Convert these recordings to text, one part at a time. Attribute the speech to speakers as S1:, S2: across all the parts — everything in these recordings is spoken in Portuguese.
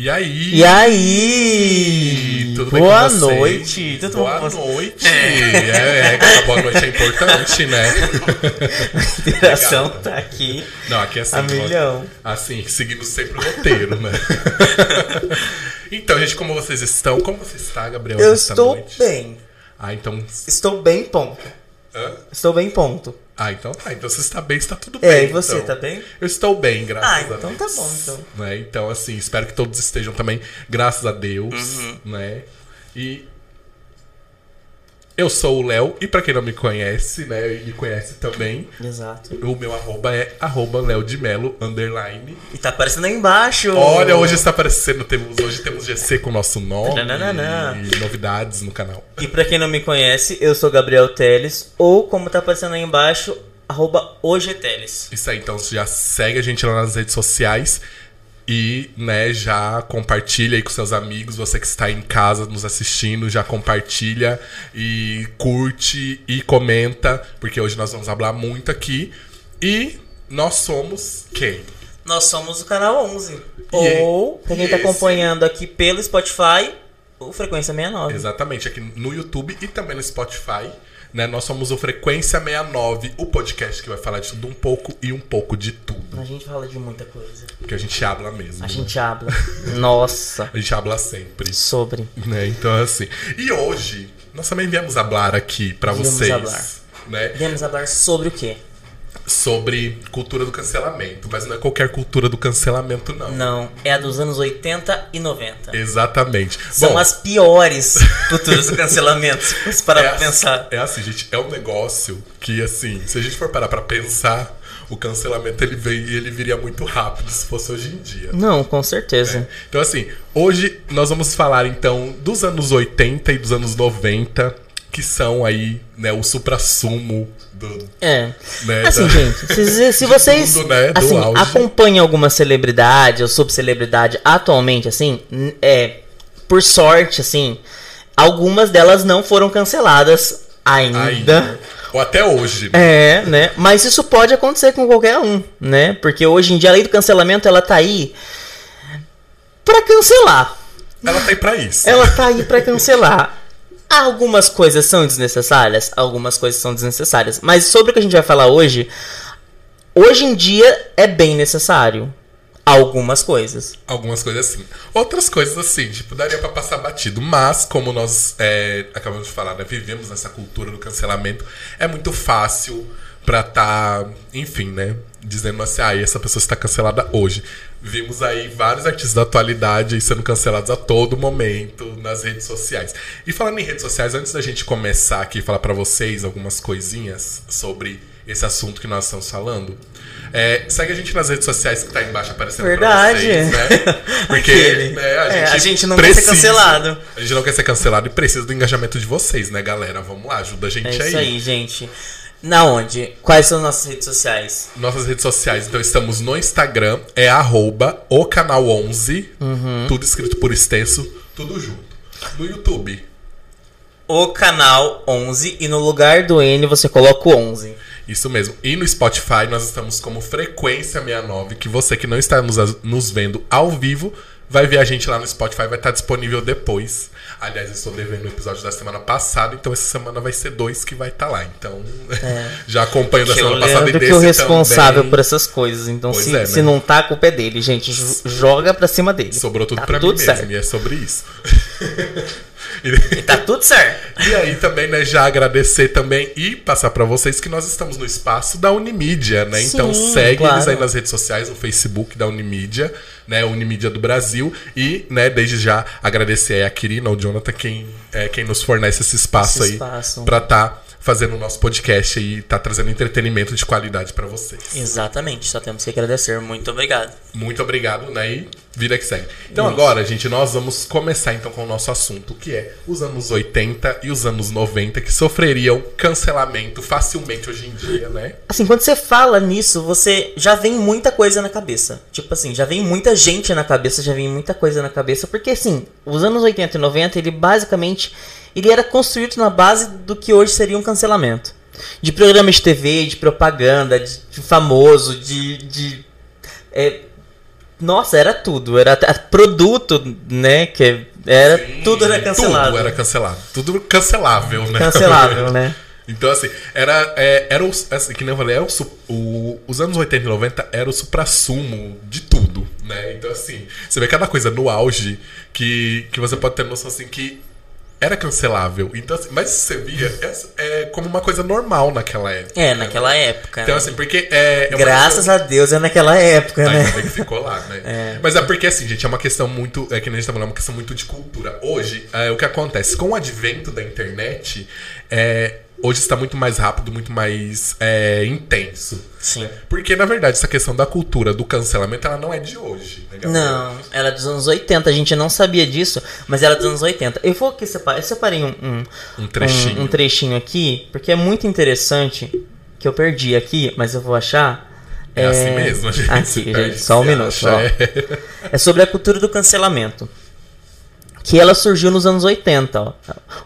S1: E aí?
S2: E aí?
S1: Tudo bem
S2: Boa noite. Tudo
S1: boa
S2: bom
S1: noite. É, é, essa boa noite é importante, né?
S2: A interação tá aqui
S1: Não, aqui é assim.
S2: a milhão.
S1: Assim, seguindo sempre o roteiro, né? então, gente, como vocês estão? Como você está, Gabriel?
S2: Eu estou
S1: noite?
S2: bem.
S1: Ah, então.
S2: Estou bem, ponto.
S1: Hã?
S2: Estou bem, ponto.
S1: Ah, então tá. Então você está bem, está tudo
S2: É,
S1: bem.
S2: e você,
S1: então.
S2: tá bem?
S1: Eu estou bem, graças
S2: Ah,
S1: a
S2: então
S1: Deus.
S2: tá bom, então.
S1: Né? Então, assim, espero que todos estejam também, graças a Deus,
S2: Uhum.
S1: né? E eu sou o Léo, e pra quem não me conhece, né, e me conhece também,
S2: Exato.
S1: o meu arroba é arroba Léo de Melo, underline.
S2: E tá aparecendo aí embaixo.
S1: Olha, hoje está aparecendo, temos, hoje temos GC com o nosso nome
S2: Tananana.
S1: e novidades no canal.
S2: E pra quem não me conhece, eu sou Gabriel Teles, ou como tá aparecendo aí embaixo, arroba OGTeles.
S1: Isso aí, então já segue a gente lá nas redes sociais e, né, já compartilha aí com seus amigos, você que está em casa nos assistindo, já compartilha e curte e comenta, porque hoje nós vamos falar muito aqui. E nós somos quem?
S2: Nós somos o canal 11.
S1: E
S2: ou, pra quem tá
S1: esse?
S2: acompanhando aqui pelo Spotify, o Frequência 69.
S1: Exatamente, aqui no YouTube e também no Spotify. Né, nós somos o Frequência 69, o podcast que vai falar de tudo um pouco e um pouco de tudo.
S2: A gente fala de muita coisa.
S1: Porque a gente habla mesmo.
S2: A
S1: né?
S2: gente habla. Nossa.
S1: A gente habla sempre.
S2: Sobre.
S1: né? Então, assim. E hoje, nós também viemos falar aqui pra
S2: Viemos
S1: vocês.
S2: hablar.
S1: Né?
S2: Viemos falar sobre o quê?
S1: Sobre cultura do cancelamento. Mas não é qualquer cultura do cancelamento, não.
S2: Não, é a dos anos 80 e 90.
S1: Exatamente.
S2: São
S1: Bom,
S2: as piores culturas do cancelamento, se parar
S1: é,
S2: pra pensar.
S1: é assim, gente, é um negócio que, assim, se a gente for parar pra pensar, o cancelamento ele, vem, ele viria muito rápido se fosse hoje em dia.
S2: Não, com certeza.
S1: Então, assim, hoje nós vamos falar então dos anos 80 e dos anos 90, que são aí, né, o supra-sumo do.
S2: É.
S1: Né,
S2: Assim,
S1: da-
S2: gente, se, se vocês
S1: né,
S2: assim, acompanham alguma celebridade ou subcelebridade atualmente, assim, é, por sorte, assim, algumas delas não foram canceladas ainda.
S1: Ainda. Ou até hoje.
S2: É, né? Mas isso pode acontecer com qualquer um, né? Porque hoje em dia a lei do cancelamento ela tá aí pra cancelar.
S1: Ela tá aí pra isso.
S2: Ela tá aí pra cancelar. Algumas coisas são desnecessárias, algumas coisas são desnecessárias. Mas sobre o que a gente vai falar hoje, hoje em dia é bem necessário. Algumas coisas.
S1: Algumas coisas assim. Outras coisas assim, tipo, daria pra passar batido. Mas, como nós é, acabamos de falar, né, vivemos nessa cultura do cancelamento, é muito fácil pra tá, enfim, né, dizendo assim, ah, essa pessoa está cancelada hoje. Vimos aí vários artistas da atualidade aí sendo cancelados a todo momento nas redes sociais. E falando em redes sociais, antes da gente começar aqui e falar pra vocês algumas coisinhas sobre esse assunto que nós estamos falando, é, segue a gente nas redes sociais que tá aí embaixo aparecendo
S2: Verdade.
S1: pra vocês, né? Porque né, a,
S2: É,
S1: gente
S2: a gente não quer ser cancelado.
S1: A gente não quer ser cancelado e precisa do engajamento de vocês, né, galera? Vamos lá, ajuda a gente
S2: É
S1: aí.
S2: isso aí, gente. Na onde? Quais são nossas redes sociais?
S1: Nossas redes sociais, então estamos no Instagram, é arroba o canal 11,
S2: Uhum.
S1: tudo escrito por extenso, tudo junto. No YouTube,
S2: O canal 11 e no lugar do N você coloca o 11.
S1: isso mesmo. E no Spotify nós estamos como Frequência 69, que você que não está nos, nos vendo ao vivo, vai ver a gente lá no Spotify, vai estar disponível depois. Aliás, eu estou devendo o episódio da semana passada, então essa semana vai ser dois que vai estar lá. Então, já acompanho da
S2: É. Que o
S1: semana passada e desse
S2: que é o responsável
S1: também.
S2: por essas coisas. Então,
S1: Pois
S2: se,
S1: é, né?
S2: se não tá, a culpa é dele, gente. Joga pra cima dele.
S1: Sobrou tudo
S2: tá
S1: pra
S2: tudo
S1: mim
S2: certo.
S1: mesmo, e é sobre isso.
S2: E tá tudo certo.
S1: E aí também, né, já agradecer também e passar pra vocês que nós estamos no espaço da Unimídia, né? então
S2: Sim,
S1: segue eles
S2: claro.
S1: aí nas redes sociais, no Facebook da Unimídia, né, Unimídia do Brasil e, né, desde já agradecer aí a Kirina, o Jonathan, quem é quem nos fornece esse espaço
S2: Esse
S1: aí
S2: espaço.
S1: pra tá fazendo o nosso podcast e tá trazendo entretenimento de qualidade pra vocês.
S2: Exatamente, só temos que agradecer. Muito obrigado.
S1: Muito obrigado, né? E vida que segue. Então agora, gente, nós vamos começar então com o nosso assunto, que é é os anos 80 e os anos 90 que sofreriam cancelamento facilmente hoje em dia, né?
S2: Assim, quando você fala nisso, você já vem muita coisa na cabeça. Tipo assim, já vem muita gente na cabeça, já vem muita coisa na cabeça. Porque assim, os anos 80 e 90, ele basicamente ele era construído na base do que hoje seria um cancelamento. De programas de TV, de propaganda, de, de famoso, de. de é, nossa, era tudo. Era produto, né? Que era Sim, tudo era cancelado.
S1: Tudo era cancelado. Tudo cancelável, né?
S2: Cancelável, né?
S1: Então, assim, era, é, era o, assim, que nem eu falei, era o, o, os anos 80 e 90 era o supra-sumo de tudo, né? Então, assim, você vê cada coisa no auge que, que você pode ter noção, assim, que era cancelável. Então, assim, mas você via é, é, como uma coisa normal naquela época.
S2: É, naquela época.
S1: Então,
S2: né?
S1: assim, porque. É,
S2: é Graças a Deus é naquela época,
S1: Ainda
S2: né?
S1: Ainda que ficou lá, né? É. Mas é porque, assim, gente, é uma questão muito. É que a gente tá falando, é uma questão muito de cultura. Hoje, é, o que acontece? Com o advento da internet, é, hoje está muito mais rápido, muito mais é, intenso.
S2: Sim.
S1: Porque, na verdade, essa questão da cultura, do cancelamento, ela não é de hoje. Né,
S2: não, ela é dos anos 80. A gente não sabia disso, mas ela é dos anos 80. Eu vou aqui separar. Eu separei um, um,
S1: um, trechinho.
S2: Um, um trechinho aqui, porque é muito interessante, que eu perdi aqui, mas eu vou achar.
S1: É, é assim mesmo, gente.
S2: Aqui, gente, só um minuto. É. é sobre a cultura do cancelamento que ela surgiu nos anos 80. Ó.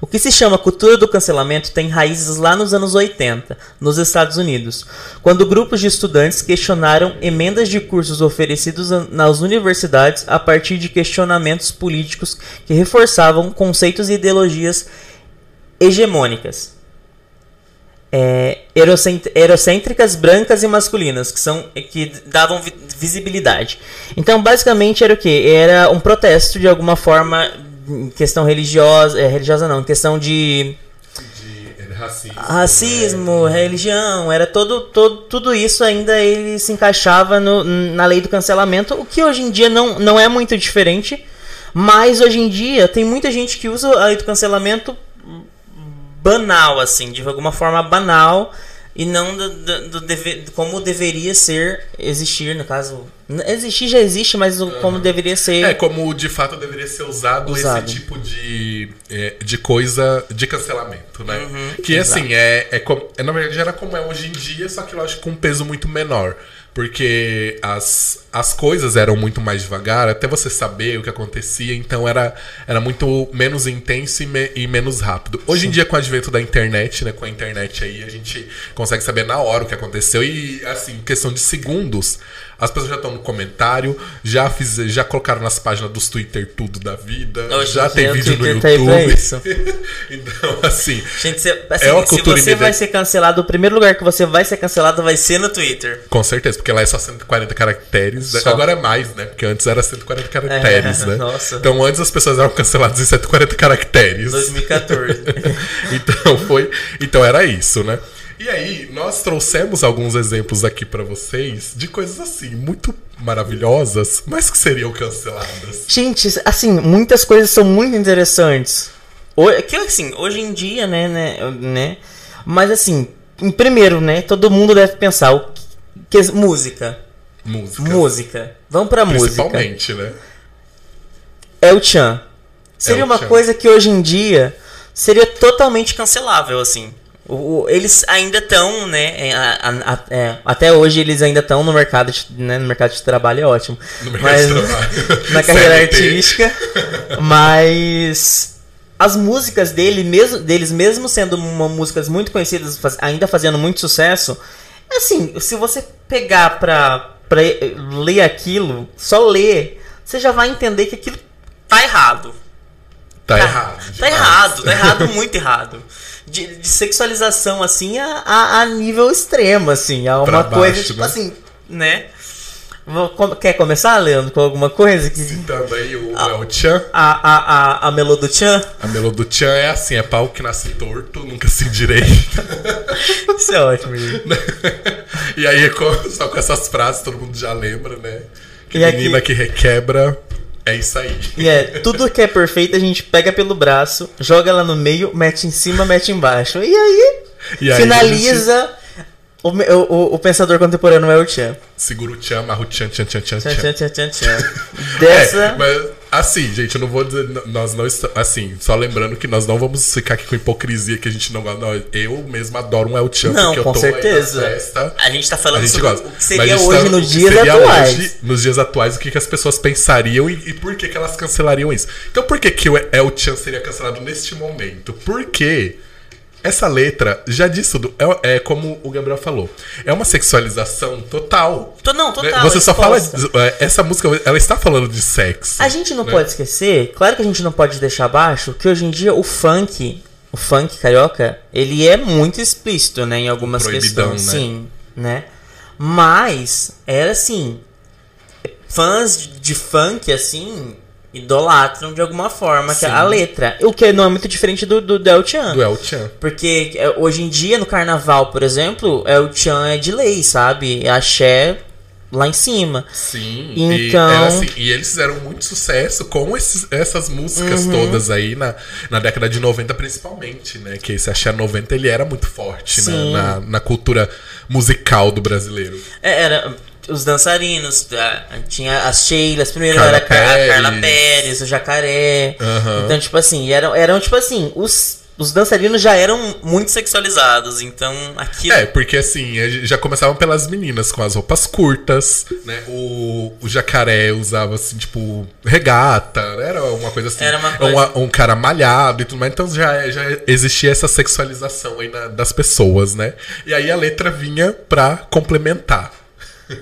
S2: O que se chama cultura do cancelamento tem raízes lá nos anos 80, nos Estados Unidos, quando grupos de estudantes questionaram emendas de cursos oferecidos nas universidades a partir de questionamentos políticos que reforçavam conceitos e ideologias hegemônicas. É, eurocêntricas, brancas e masculinas, que são que davam visibilidade. Então, basicamente era o que? Era um protesto de alguma forma em questão religiosa, é, religiosa não, em questão de
S1: de racismo,
S2: racismo né? religião, era todo, todo tudo isso ainda ele se encaixava no, na lei do cancelamento, o que hoje em dia não, não é muito diferente, mas hoje em dia tem muita gente que usa a lei do cancelamento banal assim, de alguma forma banal e não do, do, do deve, como deveria ser existir, no caso. Existir já existe, mas uhum. como deveria ser.
S1: É, como de fato deveria ser usado, usado. esse tipo de, é, de coisa de cancelamento, né? Uhum, que exato. assim, é, é, é, na verdade era como é hoje em dia, só que lógico com um peso muito menor porque as, as coisas eram muito mais devagar, até você saber o que acontecia, então era, era muito menos intenso e, me, e menos rápido. Hoje Sim. em dia, com o advento da internet, né, com a internet aí, a gente consegue saber na hora o que aconteceu e, assim, questão de segundos, as pessoas já estão no comentário, já fiz, já colocaram nas páginas dos Twitter tudo da vida, Hoje já tem vídeo no YouTube. então, assim,
S2: Gente, se, assim, é uma se você vai ser cancelado, o primeiro lugar que você vai ser cancelado vai ser no Twitter.
S1: Com certeza, porque lá é só 140 caracteres. Só. Agora é mais, né? Porque antes era 140 caracteres, é, né?
S2: Nossa.
S1: Então antes as pessoas eram canceladas em 140 caracteres.
S2: 2014.
S1: então foi, então era isso, né? E aí, nós trouxemos alguns exemplos aqui para vocês de coisas assim, muito maravilhosas, mas que seriam canceladas.
S2: Gente, assim, muitas coisas são muito interessantes. Que assim, hoje em dia, né, né, né? Mas assim, primeiro, né, todo mundo deve pensar o que, que música.
S1: Música.
S2: Música. Vamos pra música.
S1: Principalmente, né?
S2: É o Chan. Seria uma coisa que hoje em dia seria totalmente cancelável, assim. O, eles ainda estão, né? É, a, a, a, é, até hoje eles ainda estão no mercado, de, né, no mercado de trabalho é ótimo.
S1: No mercado mas, de trabalho.
S2: na carreira artística. Mas as músicas dele, mesmo, deles, mesmo sendo uma, músicas muito conhecidas, faz, ainda fazendo muito sucesso, assim, se você pegar pra, pra ler aquilo, só ler, você já vai entender que aquilo tá errado.
S1: Tá, tá errado.
S2: Tá errado, tá errado, muito errado de, de sexualização, assim, a, a, a, nível extremo, assim. A uma baixo, coisa, tipo né? assim, né? Quer começar, Leandro, com alguma coisa? Que...
S1: Citando aí o, a, o Chan.
S2: A, a, a, a Melô do Chan?
S1: A Melô do Chan é assim, é pau que nasce torto, nunca se direita.
S2: Isso é ótimo, gente.
S1: e aí, só com essas frases, todo mundo já lembra, né? Que e menina aqui... que requebra é isso aí.
S2: E é, tudo que é perfeito a gente pega pelo braço, joga ela no meio, mete em cima, mete embaixo. E aí, e aí finaliza. Gente... O, o, o, pensador contemporâneo é o Chan.
S1: Segura o Chan, amarra o Chan, Chan, Chan, Chan,
S2: Chan. Chan, Chan, Chan, Chan. Dessa.
S1: É, mas Assim, gente, eu não vou dizer. Nós não estamos. Assim, só lembrando que nós não vamos ficar aqui com hipocrisia que a gente não gosta. Eu mesmo adoro um El Chan,
S2: Não,
S1: porque eu
S2: com
S1: tô
S2: certeza.
S1: festa.
S2: A gente tá falando
S1: A gente
S2: sobre
S1: gosta.
S2: o que seria hoje
S1: tá-
S2: nos dias
S1: seria
S2: atuais.
S1: hoje, nos dias atuais, o que, que as pessoas pensariam e, e por que, que elas cancelariam isso. Então, por que, que o El Chan seria cancelado neste momento? Porque essa letra já diz tudo. É, é como o Gabriel falou. É uma sexualização total.
S2: Tô- Não,
S1: né?
S2: total.
S1: Você só fala.
S2: exposta.
S1: é, Essa música, ela está falando de sexo.
S2: A gente não
S1: né?
S2: pode esquecer, claro que a gente não pode deixar abaixo, que hoje em dia o funk, o funk carioca, ele é muito explícito, né, em algumas
S1: Proibidão,
S2: questões.
S1: né?
S2: Sim, né? Mas era assim, fãs de funk assim idolatram de alguma forma que
S1: Sim.
S2: a letra, o que não é muito diferente do do Del Chan.
S1: Do El Chan.
S2: Porque é, hoje em dia, no carnaval, por exemplo, é o Chan é de lei, sabe? É axé lá em cima.
S1: Sim.
S2: Então-
S1: E, assim, e eles fizeram muito sucesso com esses- essas músicas
S2: Uhum.
S1: todas aí na, na década de 90, principalmente, né? Que esse Axé 90 ele era muito forte né,
S2: Sim.
S1: na, na cultura musical do brasileiro.
S2: É, era os dançarinos, tinha as Sheilas, primeiro
S1: Carla
S2: era a, Car- a
S1: Pérez.
S2: Carla Pérez, o Jacaré.
S1: Aham.
S2: Então, tipo assim, eram, eram tipo assim, os, os dançarinos já eram muito sexualizados, então aquilo.
S1: É, porque assim, já começavam pelas meninas com as roupas curtas, né? O, o jacaré usava assim, tipo, regata, era uma coisa assim.
S2: Era uma coisa-
S1: Um, um cara malhado e tudo mais. Então já, já existia essa sexualização aí na- das pessoas, né? E aí a letra vinha pra complementar.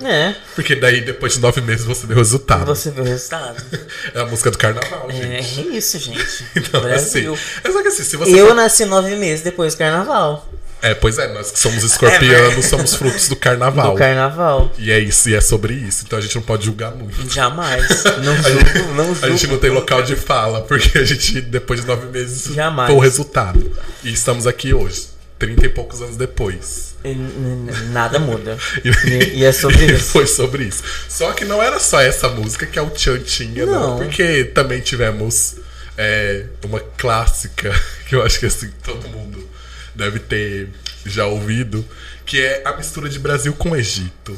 S2: É,
S1: Porque daí, depois de nove meses, você vê o resultado.
S2: você vê o resultado.
S1: É a música do carnaval,
S2: É,
S1: gente.
S2: é isso, gente.
S1: Então,
S2: Brasil.
S1: assim. É só que assim, se você.
S2: Eu
S1: for-
S2: nasci nove meses depois do carnaval.
S1: É, pois é, nós que somos escorpianos somos frutos do carnaval.
S2: Do carnaval.
S1: E é isso, e é sobre isso. Então a gente não pode julgar muito.
S2: Jamais. Não julgo, não julgo.
S1: a gente não tem local de fala, porque a gente, depois de nove meses,
S2: Jamais.
S1: foi o resultado. E estamos aqui hoje, trinta e poucos anos depois.
S2: Nada muda.
S1: E,
S2: E é sobre
S1: e
S2: isso.
S1: Foi sobre isso. Só que não era só essa música que a o Chan tinha, não.
S2: Não.
S1: Porque também tivemos é, uma clássica, que eu acho que assim, todo mundo deve ter já ouvido, que é a mistura de Brasil com Egito.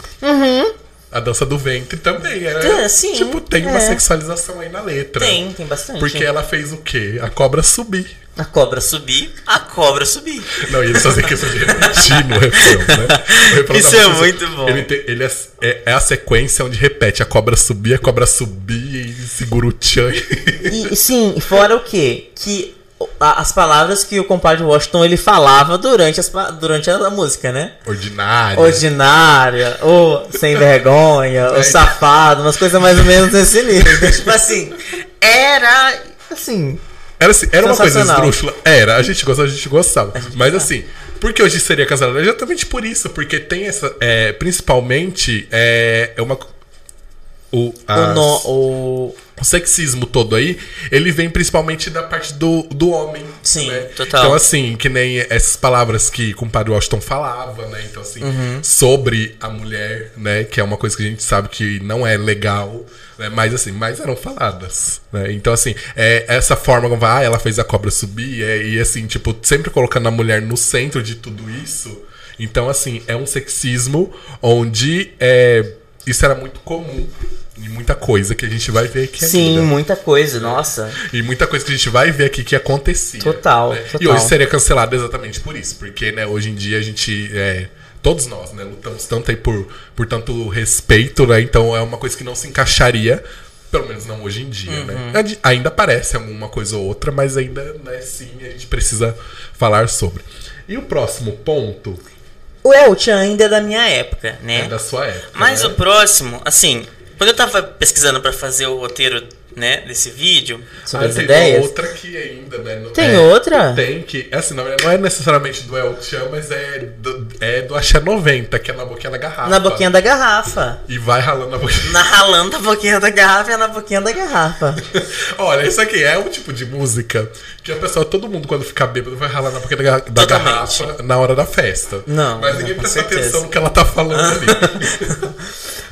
S1: A dança do ventre também. Era,
S2: Uhum. É, sim,
S1: tipo, tem uma
S2: é.
S1: sexualização aí na letra.
S2: Tem, tem bastante.
S1: Porque ela fez o quê? A cobra subir.
S2: A cobra subir, a cobra subir.
S1: Não, e eles fazem questão de repetir no refrão, né? O refrão
S2: Isso é
S1: música,
S2: muito bom.
S1: Ele, tem- ele é, é- é a sequência onde repete a cobra subir, a cobra subir e segura o tchan.
S2: E sim, fora o quê? Que a- as palavras que o compadre Washington ele falava durante, as, durante a música, né?
S1: Ordinário.
S2: Ordinária, ou sem vergonha, ou
S1: É.
S2: safado, umas coisas mais ou menos nesse nível. Tipo assim, era assim.
S1: Era, assim, era uma coisa esdrúxula. Era, a gente gostava, a gente gostava. Mas assim, por que hoje seria cancelado? Exatamente por isso, porque tem essa. é, principalmente, é, é uma. O,
S2: O,
S1: as-
S2: no, o,
S1: o sexismo todo aí, ele vem principalmente da parte do, do homem.
S2: Sim,
S1: né?
S2: total.
S1: Então, assim, que nem essas palavras que o compadre Washington falava, né? Então, assim,
S2: Uhum.
S1: sobre a mulher, né? Que é uma coisa que a gente sabe que não é legal, né? Mas, assim, mas eram faladas, né? Então, assim, é essa forma como ah, ela fez a cobra subir, é, e assim, tipo, sempre colocando a mulher no centro de tudo isso. Então, assim, é um sexismo onde é, isso era muito comum em muita coisa que a gente vai ver aqui
S2: sim,
S1: ainda.
S2: muita coisa, nossa.
S1: E muita coisa que a gente vai ver aqui que acontecia.
S2: Total,
S1: né? E
S2: total.
S1: hoje seria cancelado exatamente por isso. Porque, né, hoje em dia a gente. é, todos nós, né, lutamos tanto aí por, por tanto respeito, né? Então é uma coisa que não se encaixaria. Pelo menos não hoje em dia,
S2: Uhum.
S1: né? Ainda aparece alguma coisa ou outra, mas ainda, né, sim, a gente precisa falar sobre. E o próximo ponto
S2: O El Chan ainda é da minha época, né?
S1: é da sua época.
S2: Mas
S1: né?
S2: o próximo, assim, quando eu tava pesquisando pra fazer o roteiro, né, desse vídeo,
S1: Ah,
S2: sobre as
S1: tem
S2: ideias.
S1: outra aqui ainda, né? Não-
S2: Tem
S1: é,
S2: outra?
S1: Tem que. Assim, não é, não é necessariamente do El Chan, mas é do, é do Axé 90, que é na boquinha da garrafa.
S2: Na boquinha da garrafa.
S1: E vai ralando na boquinha.
S2: Na ralando a boquinha da garrafa e na boquinha da garrafa.
S1: Olha, isso aqui é um tipo de música que a pessoa, todo mundo, quando ficar bêbado, vai ralar na boquinha da, da garrafa na hora da festa.
S2: Não,
S1: Mas ninguém presta atenção no que ela tá falando ali.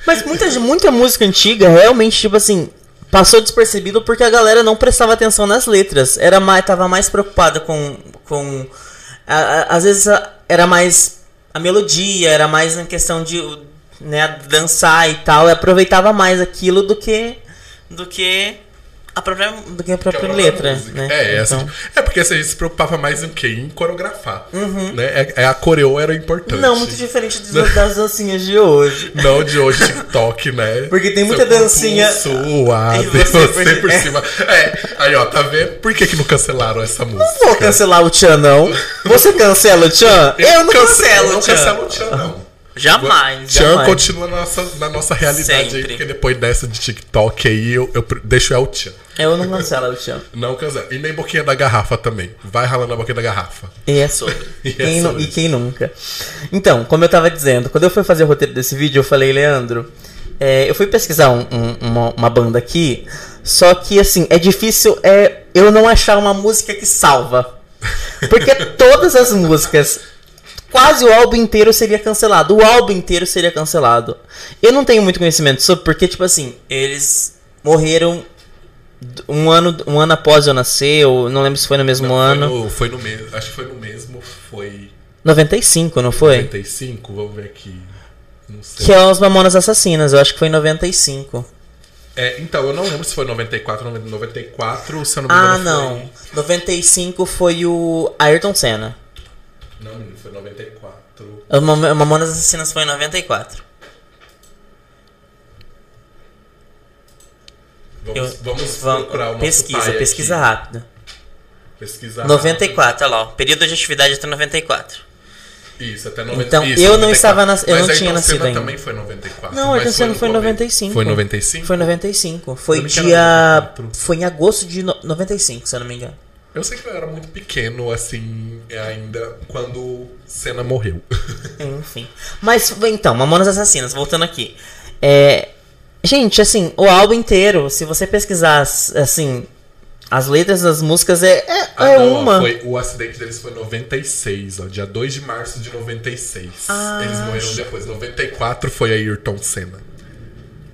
S2: Mas muita, muita música antiga realmente, tipo assim, passou despercebido porque a galera não prestava atenção nas letras. Era mais, tava mais preocupada com. com a- a- às vezes a- era mais a melodia, era mais na questão de né, dançar e tal. E aproveitava mais aquilo do que. do que a própria, do que a
S1: que é
S2: própria letra,
S1: música.
S2: né?
S1: É, essa,
S2: Então-
S1: é porque assim, a gente se preocupava mais em quê? Em coreografar. Né? É, é a coreo era importante.
S2: Não, muito diferente das, das dancinhas de hoje.
S1: Não de hoje, TikTok, né?
S2: Porque tem
S1: Seu
S2: muita
S1: corpo
S2: dancinha-
S1: Suave, você,
S2: você por-
S1: por
S2: é.
S1: cima. É, aí ó, tá vendo? Por que, que não cancelaram essa música?
S2: Não vou cancelar o Tchan, não. Você cancela o Tchan? Eu não
S1: Cance-
S2: cancelo
S1: eu não
S2: o Tchan.
S1: cancelo o Tchan, não.
S2: Jamais,
S1: Tchan
S2: jamais.
S1: continua na nossa, na nossa realidade aí,
S2: Sempre.
S1: porque depois dessa de TikTok aí, eu, eu deixo El Tchan.
S2: Eu não cancelo o Tchan.
S1: Não cancela. E nem boquinha da garrafa também. Vai ralando a boquinha da garrafa.
S2: E é sobre.
S1: E é
S2: Quem nu-
S1: sobre
S2: e quem nunca? Então, como eu tava dizendo, quando eu fui fazer o roteiro desse vídeo, eu falei, Leandro, é, eu fui pesquisar um- um- uma, uma banda aqui, só que assim, é difícil é, eu não achar uma música que salva. Porque todas as músicas, quase o álbum inteiro seria cancelado. O álbum inteiro seria cancelado. Eu não tenho muito conhecimento sobre, porque, tipo assim, eles morreram um ano, um ano após eu nascer, ou não lembro se foi no mesmo
S1: Não,
S2: ano.
S1: Foi no, foi no mesmo. Acho que foi no mesmo. Foi
S2: 95, não foi?
S1: 95? Vamos ver aqui. Não sei.
S2: Que é os Mamonas Assassinas, eu acho que foi em 95.
S1: É, então, eu não lembro se foi 94 ou 94, se eu não me
S2: Ah,
S1: engano.
S2: não. 95 foi o Ayrton Senna.
S1: Foi... Não, menino, foi 94.
S2: O Mam- Mamonas Assassinas foi em 94.
S1: Vamos,
S2: Eu-
S1: vamos procurar nosso
S2: pesquisa, pesquisa
S1: aqui.
S2: rápida.
S1: Pesquisa
S2: 94, olha lá, ó. Período de atividade até 94.
S1: Isso, até 90,
S2: Então,
S1: isso,
S2: eu não
S1: 94.
S2: estava nas- eu
S1: Mas
S2: não tinha nascido ainda.
S1: também foi 94.
S2: Não, Ayrton Senna foi em
S1: começo.
S2: 95.
S1: Foi em 95?
S2: Foi em 95. Foi dia.
S1: 94.
S2: Foi em agosto de no- 95, se eu não me engano.
S1: Eu sei que eu era muito pequeno, assim, ainda quando Senna morreu.
S2: Enfim. Mas, então, Mamonas Assassinas, voltando aqui. É, gente, assim, o álbum inteiro, se você pesquisar, assim, as letras das músicas, é, é,
S1: Ah,
S2: é
S1: não,
S2: uma.
S1: foi- o acidente deles foi em 96, ó, dia 2 de março de 96.
S2: Ah,
S1: Eles morreram depois. 94 foi Ayrton Senna.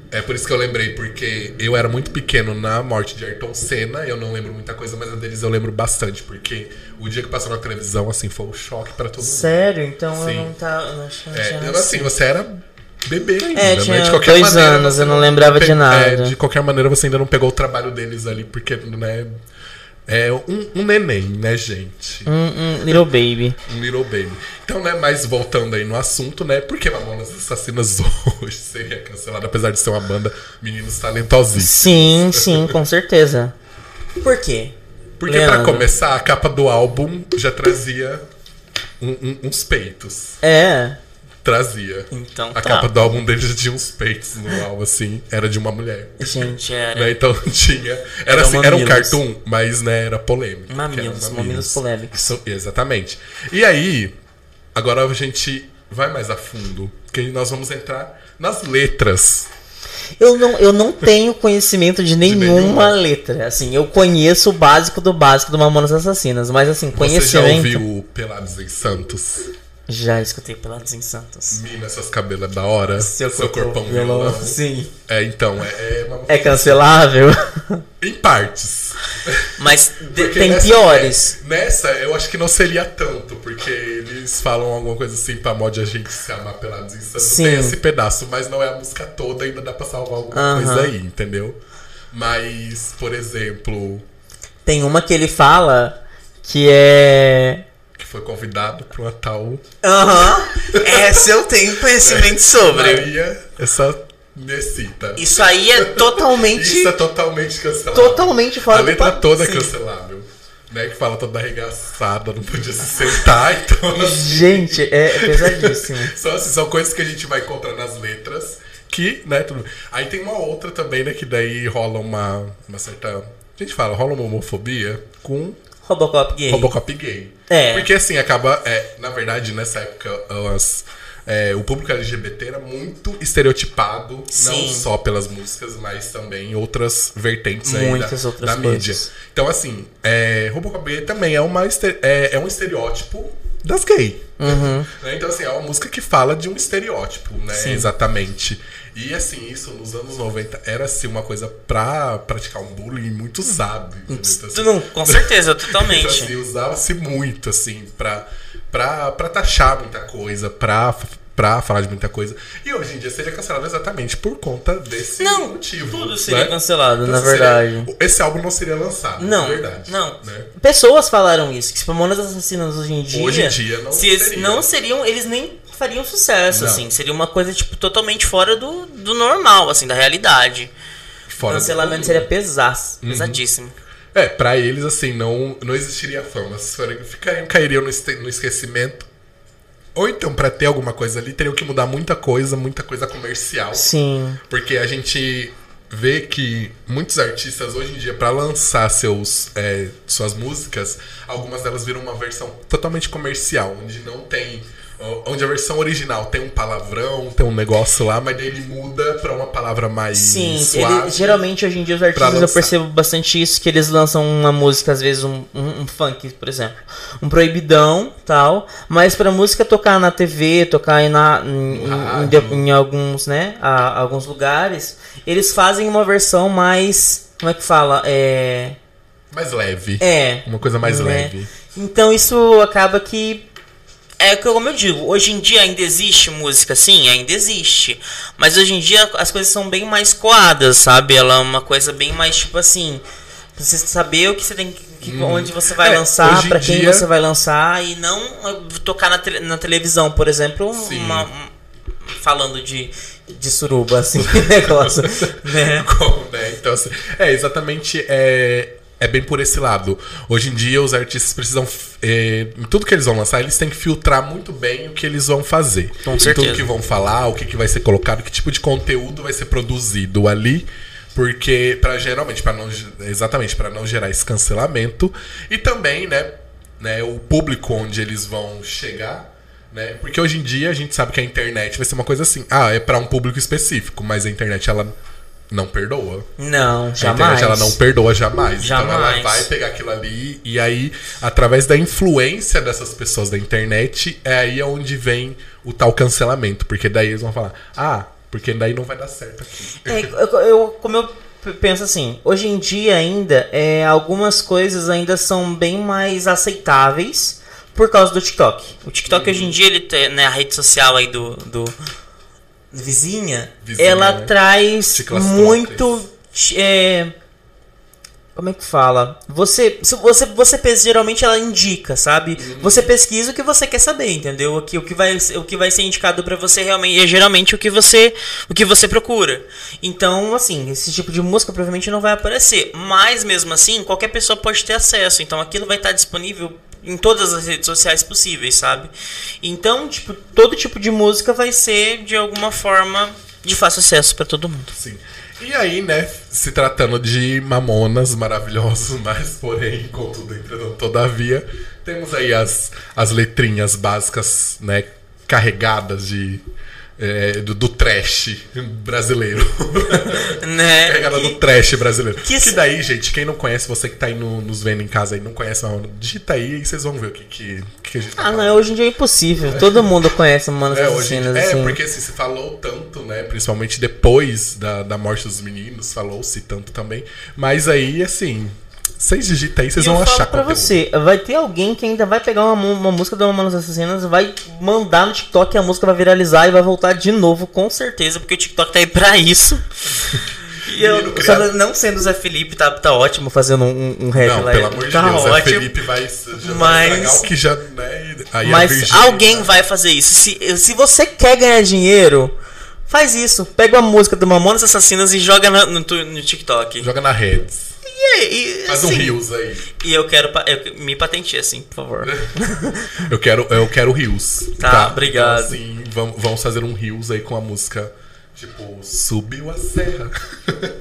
S1: É por isso que eu lembrei, porque eu era muito pequeno na morte de Ayrton Senna, eu não lembro muita coisa, mas a deles eu lembro bastante, porque o dia que passou na televisão, assim, foi um choque pra todo mundo.
S2: Sério? Então eu não, tá, não tinha
S1: É, eu, assim, você era bebê ainda,
S2: É,
S1: né?
S2: tinha
S1: De qualquer
S2: dois
S1: maneira,
S2: anos, eu não lembrava de
S1: pe-
S2: nada.
S1: é, de qualquer maneira, você ainda não pegou o trabalho deles ali, porque, né? É um, um neném, né, gente?
S2: Um, um Little Baby.
S1: Um Little Baby. Então, né, mas voltando aí no assunto, né? Por que Mamonas Assassinas hoje seria cancelada, apesar de ser uma banda meninos talentosíssimos?
S2: Sim, sim, com certeza. Por quê?
S1: Porque pra
S2: Leandro.
S1: começar, a capa do álbum já trazia um- um- uns peitos.
S2: É.
S1: Trazia.
S2: Então
S1: A
S2: tá.
S1: capa do álbum dele já tinha uns peitos no álbum, assim. Era de uma mulher.
S2: Gente, era.
S1: Né? Então tinha. Era,
S2: Eram
S1: assim, era um cartoon, mas né, era polêmico.
S2: Mamilos,
S1: eram
S2: mamilos polêmicos.
S1: Isso, exatamente. E aí, agora a gente vai mais a fundo. Que nós vamos entrar nas letras.
S2: Eu não, eu não tenho conhecimento de nenhuma,
S1: nenhuma?
S2: letra. Assim, eu conheço o básico do básico do Mamonas Assassinas, mas assim,
S1: Você já
S2: conhecimento.
S1: ouviu Pelados em Santos?
S2: Já escutei Pelados em Santos.
S1: Mina, seus cabelos é da hora. Seu, corpão violão.
S2: Sim.
S1: É, então, é, é uma-
S2: É cancelável.
S1: Em partes.
S2: Mas de- tem
S1: nessa-
S2: piores.
S1: é, nessa, eu acho que não seria tanto, porque eles falam alguma coisa assim pra mod a gente se amar pelados em Santos.
S2: Sim.
S1: Tem esse pedaço, mas não é a música toda, ainda dá pra salvar alguma
S2: Aham.
S1: coisa aí, entendeu? Mas, por exemplo,
S2: Tem uma que ele fala que é.
S1: Foi convidado pra uma tal
S2: Aham. Essa eu tenho conhecimento sobre.
S1: Maria, essa Necita.
S2: Isso aí é totalmente.
S1: Isso é totalmente cancelável.
S2: Totalmente fora
S1: A
S2: do
S1: letra
S2: pa-
S1: toda é
S2: Sim.
S1: cancelável. Né, que fala toda arregaçada, não podia se sentar, então assim,
S2: Gente, é pesadíssimo.
S1: São, assim, são coisas que a gente vai encontrar nas letras. Que, né, tudo. Aí tem uma outra também, né, que daí rola uma, uma certa. A gente fala, rola uma homofobia com
S2: Robocop gay.
S1: Robocop gay.
S2: É.
S1: Porque assim, acaba. É, na verdade, nessa época, as- é, o público LGBT era muito estereotipado, não
S2: Sim.
S1: só pelas músicas, mas também outras vertentes
S2: Muitas
S1: da,
S2: outras
S1: da mídia. Então, assim, é, Robocop gay também é, uma, é, é um estereótipo das gays.
S2: Uhum.
S1: Né? Então, assim, é uma música que fala de um estereótipo, né?
S2: Sim.
S1: Exatamente. E, assim, isso nos anos 90 era, assim, uma coisa pra praticar um bullying muito usado. entendeu? Então, assim,
S2: Não, com certeza,
S1: então,
S2: totalmente.
S1: assim, usava-se muito, assim, pra, pra, pra taxar muita coisa, pra pra falar de muita coisa. E hoje em dia seria cancelado exatamente por conta desse
S2: Não,
S1: motivo.
S2: tudo seria
S1: né?
S2: cancelado,
S1: Então,
S2: na verdade.
S1: seria- esse álbum não seria lançado,
S2: Não,
S1: na verdade.
S2: não.
S1: né?
S2: Pessoas falaram isso, que Mamonas Assassinas hoje em dia.
S1: Hoje em dia não
S2: se não seriam, eles nem fariam sucesso,
S1: Não.
S2: assim. Seria uma coisa, tipo, totalmente fora do, do normal, assim, da realidade.
S1: Fora do-
S2: Cancelamento seria pesado,
S1: Uhum.
S2: pesadíssimo.
S1: É, pra eles, assim, não, não existiria fama. Ficariam, cairiam no, este- no esquecimento. Ou então, pra ter alguma coisa ali, teriam que mudar muita coisa, muita coisa comercial.
S2: Sim.
S1: Porque a gente vê que muitos artistas hoje em dia, pra lançar seus, é, suas músicas, algumas delas viram uma versão totalmente comercial, onde não tem. Onde a versão original tem um palavrão, tem um negócio lá, mas daí ele muda pra uma palavra mais
S2: Sim,
S1: suave.
S2: ele- geralmente hoje em dia os artistas eu percebo bastante isso, que eles lançam uma música, às vezes um, um, um funk, por exemplo, um proibidão, tal, mas pra música tocar na TV, tocar em, na, em, em- em alguns, né, a- alguns lugares, eles fazem uma versão mais, como é que fala, é...
S1: Mais leve.
S2: É.
S1: Uma coisa mais
S2: né?
S1: leve.
S2: Então isso acaba que. É como eu digo, hoje em dia ainda existe música, sim, ainda existe. Mas hoje em dia as coisas são bem mais coadas, sabe? Ela é uma coisa bem mais tipo assim. pra Você saber o que você tem que. que- Onde você vai
S1: É,
S2: lançar, pra quem
S1: dia-
S2: você vai lançar, e não uh, tocar na, tele- na televisão, por exemplo, uma- um- falando de, de suruba, assim, negócio. né?
S1: Como, né? Então, assim, é exatamente. É, é bem por esse lado. Hoje em dia, os artistas precisam. em tudo que eles vão lançar, eles têm que filtrar muito bem o que eles vão fazer.
S2: Com certeza.
S1: Tudo que vão falar, o que, que vai ser colocado, que tipo de conteúdo vai ser produzido ali. Porque, para geralmente, para não. Exatamente, para não gerar esse cancelamento. E também, né? né o público onde eles vão chegar. Né? Porque hoje em dia a gente sabe que a internet vai ser uma coisa assim. Ah, é para um público específico, mas a internet ela não perdoa.
S2: Não,
S1: A
S2: jamais.
S1: internet ela não perdoa jamais. Então ela
S2: Jamais.
S1: vai pegar aquilo ali e aí, através da influência dessas pessoas da internet, é aí onde vem o tal cancelamento. Porque daí eles vão falar, ah, porque daí não vai dar certo aqui.
S2: É, eu, eu- como eu penso assim, hoje em dia ainda, é, algumas coisas ainda são bem mais aceitáveis por causa do TikTok. O TikTok hoje em dia, ele tem, né, a rede social aí do, do vizinha,
S1: Vizinha,
S2: ela
S1: né?
S2: traz muito é, como é que fala? Você, se você, você pes- geralmente ela indica, sabe? Você pesquisa o que você quer saber, entendeu? O que, o que, vai, o que vai ser indicado pra você realmente é geralmente o que você, o que você procura. Então, assim, esse tipo de música provavelmente não vai aparecer, mas mesmo assim, qualquer pessoa pode ter acesso. Então, aquilo vai estar disponível em todas as redes sociais possíveis, sabe? Então, tipo, todo tipo de música vai ser de alguma forma de fácil acesso pra todo mundo.
S1: Sim. E aí, né, se tratando de mamonas maravilhosos, mas porém, contudo, entretanto, todavia, temos aí as, as letrinhas básicas, né, carregadas de. É, do, do trash brasileiro.
S2: Né?
S1: Carregada
S2: E-
S1: do trash brasileiro.
S2: que
S1: Que, daí, gente, quem não conhece, você que tá aí no- nos vendo em casa e não conhece a Mamona, digita aí e vocês vão ver o que, que, que a gente tá
S2: Ah,
S1: falando.
S2: não, hoje em dia é impossível. Todo mundo conhece Manos
S1: É, hoje,
S2: Assassinas,
S1: é
S2: assim.
S1: porque assim, se falou tanto, né? Principalmente depois da, da morte dos meninos, falou-se tanto também. Mas aí, assim, vocês digitam aí, vocês
S2: E
S1: vão
S2: eu
S1: achar
S2: falo pra
S1: conteúdo.
S2: você, vai ter alguém que ainda vai pegar uma, uma música do Manos Assassinas, vai mandar no TikTok e a música vai viralizar e vai voltar de novo, com certeza, porque o TikTok tá aí pra isso. E eu, só não sendo o Zé Felipe, tá, tá ótimo fazendo um, um rap
S1: Não,
S2: lá.
S1: pelo amor de
S2: tá
S1: Deus,
S2: ótimo.
S1: a Felipe vai,
S2: Mas-
S1: que já, né?
S2: Mas
S1: Virgínia-
S2: alguém vai fazer isso. Se, se você quer ganhar dinheiro, faz isso. Pega uma música do Mamonas Assassinas e joga na- no, no TikTok.
S1: Joga na redes.
S2: E, e,
S1: Faz um
S2: assim,
S1: rios aí.
S2: E eu quero. eu- me patenteie assim, por favor.
S1: Eu quero, eu quero rios.
S2: Tá, obrigado.
S1: Então, assim, vamos, vamos fazer um rios aí com a música. Tipo, subiu a serra.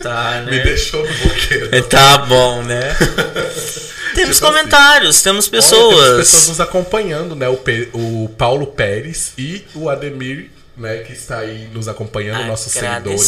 S2: Tá, né?
S1: Me deixou no boqueiro.
S2: Tá bom, né? temos
S1: Tipo assim.
S2: comentários, temos
S1: Olha,
S2: pessoas.
S1: temos pessoas nos acompanhando, né? O, Pe- o Paulo Pérez e o Ademir, né? Que está aí nos acompanhando, nossos seguidores.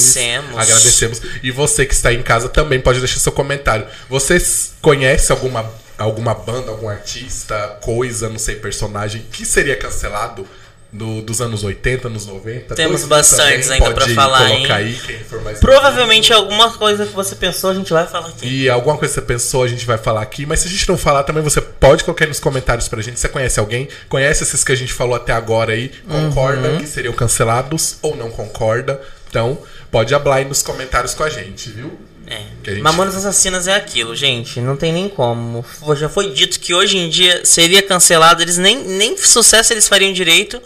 S2: Agradecemos.
S1: E você que está em casa também pode deixar seu comentário. Vocês conhecem alguma, alguma banda, algum artista, coisa, não sei, personagem que seria cancelado do- dos anos 80, anos 90.
S2: Temos
S1: 2000
S2: bastantes ainda pra
S1: pode
S2: falar, hein?
S1: aí, quem for mais
S2: Provavelmente alguma coisa que você pensou a gente vai falar aqui.
S1: E alguma coisa que você pensou, a gente vai falar aqui. Mas se a gente não falar também, você pode colocar aí nos comentários pra gente. Você conhece alguém? Conhece esses que a gente falou até agora aí? Concorda
S2: Uhum.
S1: que seriam cancelados ou não concorda? Então, pode hablar aí nos comentários com a gente, viu?
S2: É.
S1: Gente-
S2: Mamonas Assassinas é aquilo, gente. Não tem nem como. Já foi dito que hoje em dia seria cancelado. Eles nem, nem sucesso eles fariam direito.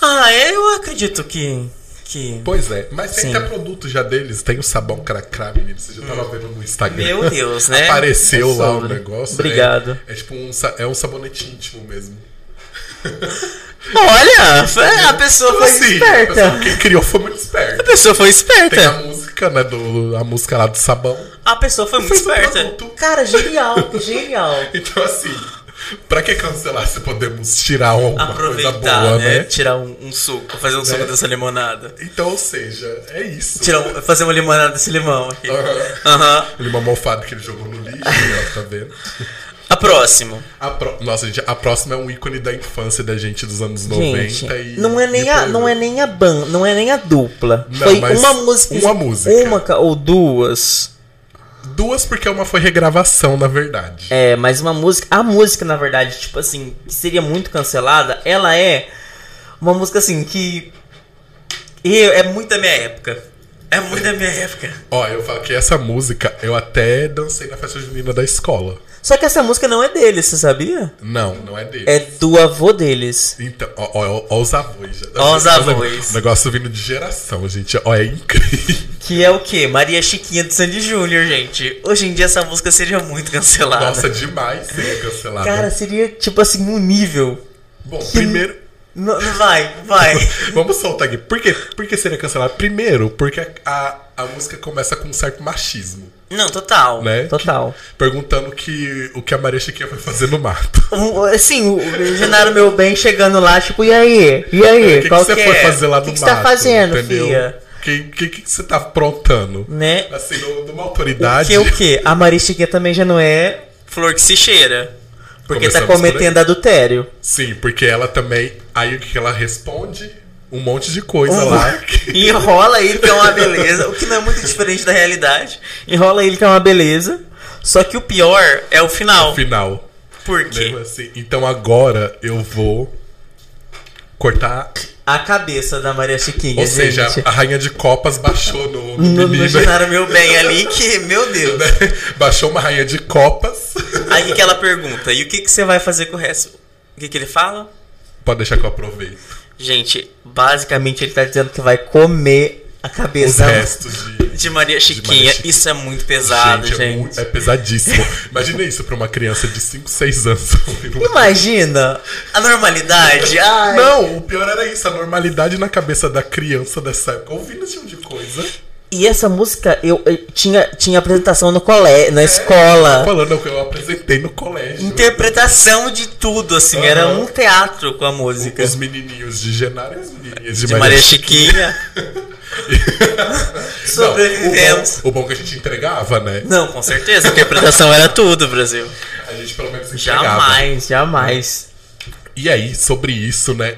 S2: Ah, eu acredito que. que...
S1: Pois é, mas tem
S2: Sim.
S1: até produto já deles. Tem o sabão cracrá, menino. Você já tava vendo no Instagram.
S2: Meu Deus, né?
S1: Apareceu
S2: É
S1: lá o
S2: sobre.
S1: negócio.
S2: Obrigado.
S1: É, é tipo um, é um sabonete íntimo mesmo.
S2: Olha, foi- a pessoa foi
S1: Assim, a
S2: esperta.
S1: pessoa- quem criou foi muito
S2: A
S1: esperto.
S2: pessoa foi
S1: Tem a
S2: esperta.
S1: música, né? Do, a música lá do sabão.
S2: A pessoa foi muito
S1: um
S2: esperta. Cara, genial, genial.
S1: Então, assim, pra que cancelar se podemos tirar alguma coisa
S2: Aproveitar,
S1: boa,
S2: né?
S1: né?
S2: Tirar um, um suco, fazer um suco dessa limonada.
S1: Então, ou seja, é isso.
S2: Tirar um- fazer uma limonada desse limão aqui.
S1: Limão mofado que ele jogou no lixo, ó, tá vendo?
S2: A próxima.
S1: A pro- Nossa, gente, a próxima é um ícone da infância da gente dos anos
S2: Gente,
S1: 90 e.
S2: não é nem
S1: e
S2: a, não é nem a banda, não é nem a dupla.
S1: Não,
S2: Foi
S1: mas
S2: uma música,
S1: uma música.
S2: uma ou duas.
S1: Duas, porque uma foi regravação, na verdade.
S2: É, mas uma música, a música na verdade, tipo assim, que seria muito cancelada, ela é uma música assim que eu, é muito da minha época. É muito da minha época.
S1: Ó, eu falo que essa música eu até dancei na festa junina da escola.
S2: Só que essa música não é deles, você sabia?
S1: Não, não é dele.
S2: É do avô deles.
S1: Então, ó, ó, ó, os avós. já.
S2: Ó os avós.
S1: O negócio vindo de geração, gente. Ó, é incrível.
S2: Que é o quê? Maria Chiquinha do Sandy Júnior, gente. Hoje em dia essa música seria muito cancelada.
S1: Nossa, demais seria cancelado.
S2: Cara, seria tipo assim, um nível.
S1: Bom, primeiro.
S2: Não, não vai, vai.
S1: Vamos soltar aqui. Por, quê? Por que seria cancelado? Primeiro, porque a, a música começa com um certo machismo,
S2: Não, total.
S1: né?
S2: Total.
S1: Que- perguntando que, o que a Maria Chiquinha foi fazer no mato.
S2: Assim, o Genaro Meu Bem chegando lá, tipo, e aí? E aí?
S1: O que, que você
S2: que
S1: foi
S2: é?
S1: fazer lá no
S2: O que, que
S1: mato?
S2: você tá fazendo,
S1: entendeu?
S2: filha?
S1: O que, que, que você tá aprontando?
S2: Né?
S1: Assim, no- numa autoridade.
S2: Que o quê? A Maria Chiquinha também já não é flor que se cheira. Porque tá
S1: Começamos por
S2: cometendo adultério.
S1: Sim, porque ela também. Aí o que que ela responde? Um monte de coisa
S2: Um-
S1: lá.
S2: Enrola ele que é uma beleza, o que não é muito diferente da realidade. Enrola ele que é uma beleza. Só que o pior é o final.
S1: Final.
S2: Por quê?
S1: Assim. Então agora eu vou cortar.
S2: A cabeça da Maria Chiquinha,
S1: Ou seja,
S2: gente.
S1: a rainha de copas baixou no, no
S2: No,
S1: menino.
S2: Meu Bem ali, que, meu Deus.
S1: né? Baixou uma rainha de copas.
S2: Aí o que, que ela pergunta? E o que, que você vai fazer com o resto? O que, que ele fala?
S1: Pode deixar que eu aproveito.
S2: Gente, basicamente ele tá dizendo que vai comer a cabeça
S1: de.
S2: de Maria Chiquinha.
S1: Maria Chiquinha.
S2: Isso é muito pesado, gente.
S1: é, muito- é pesadíssimo. Imagina isso pra uma criança de 5, 6 anos.
S2: Imagina a normalidade. Ai.
S1: Não, o pior era isso, a normalidade na cabeça da criança dessa época, ouvindo esse tipo de coisa.
S2: E essa música, eu, eu tinha, tinha apresentação no colégio,
S1: É.
S2: na escola.
S1: Falando que eu apresentei no colégio.
S2: Interpretação de tudo, assim. Era
S1: Aham.
S2: um teatro com a música.
S1: Os menininhos de Genaro e as menininhas de,
S2: De Maria Chiquinha.
S1: Não,
S2: Sobrevivemos.
S1: o, bom, o bom que a gente entregava, né?
S2: Não, com certeza. A interpretação era tudo, Brasil.
S1: A gente pelo menos entregava.
S2: Jamais, jamais.
S1: E aí, sobre isso, né?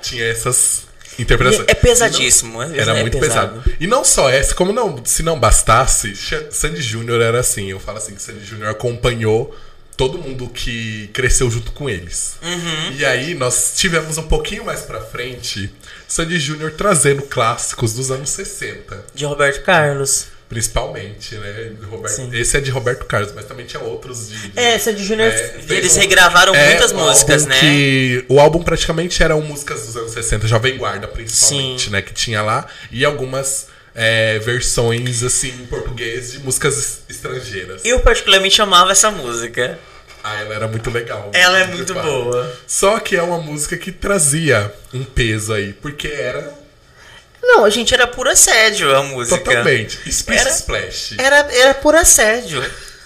S1: Tinha essas interpretações.
S2: É pesadíssimo. é-
S1: Era
S2: é
S1: muito pesado. E não só essa, como não, se não bastasse, Sandy Júnior era assim. Eu falo assim que Sandy Júnior acompanhou todo mundo que cresceu junto com eles.
S2: Uhum.
S1: E aí nós tivemos um pouquinho mais pra frente Sandy Júnior trazendo clássicos dos anos 60.
S2: De Roberto Carlos.
S1: Principalmente, né? Roberto-
S2: Sim.
S1: esse é de Roberto Carlos, mas também tinha outros de. de-
S2: É, Júnior,
S1: é, fez
S2: eles
S1: um-
S2: regravaram
S1: é,
S2: muitas
S1: um
S2: músicas, né?
S1: Que, o álbum praticamente eram músicas dos anos 60, Jovem Guarda, principalmente,
S2: Sim.
S1: né? Que tinha lá. E algumas é, versões, assim, em português de músicas es- estrangeiras.
S2: Eu particularmente amava essa música.
S1: Ah, ela era muito legal.
S2: Ela é muito boa.
S1: Só que é uma música que trazia um peso aí, porque era
S2: Não, gente, era puro assédio a música.
S1: totalmente Splish
S2: Era-
S1: Splash.
S2: Era, era puro assédio.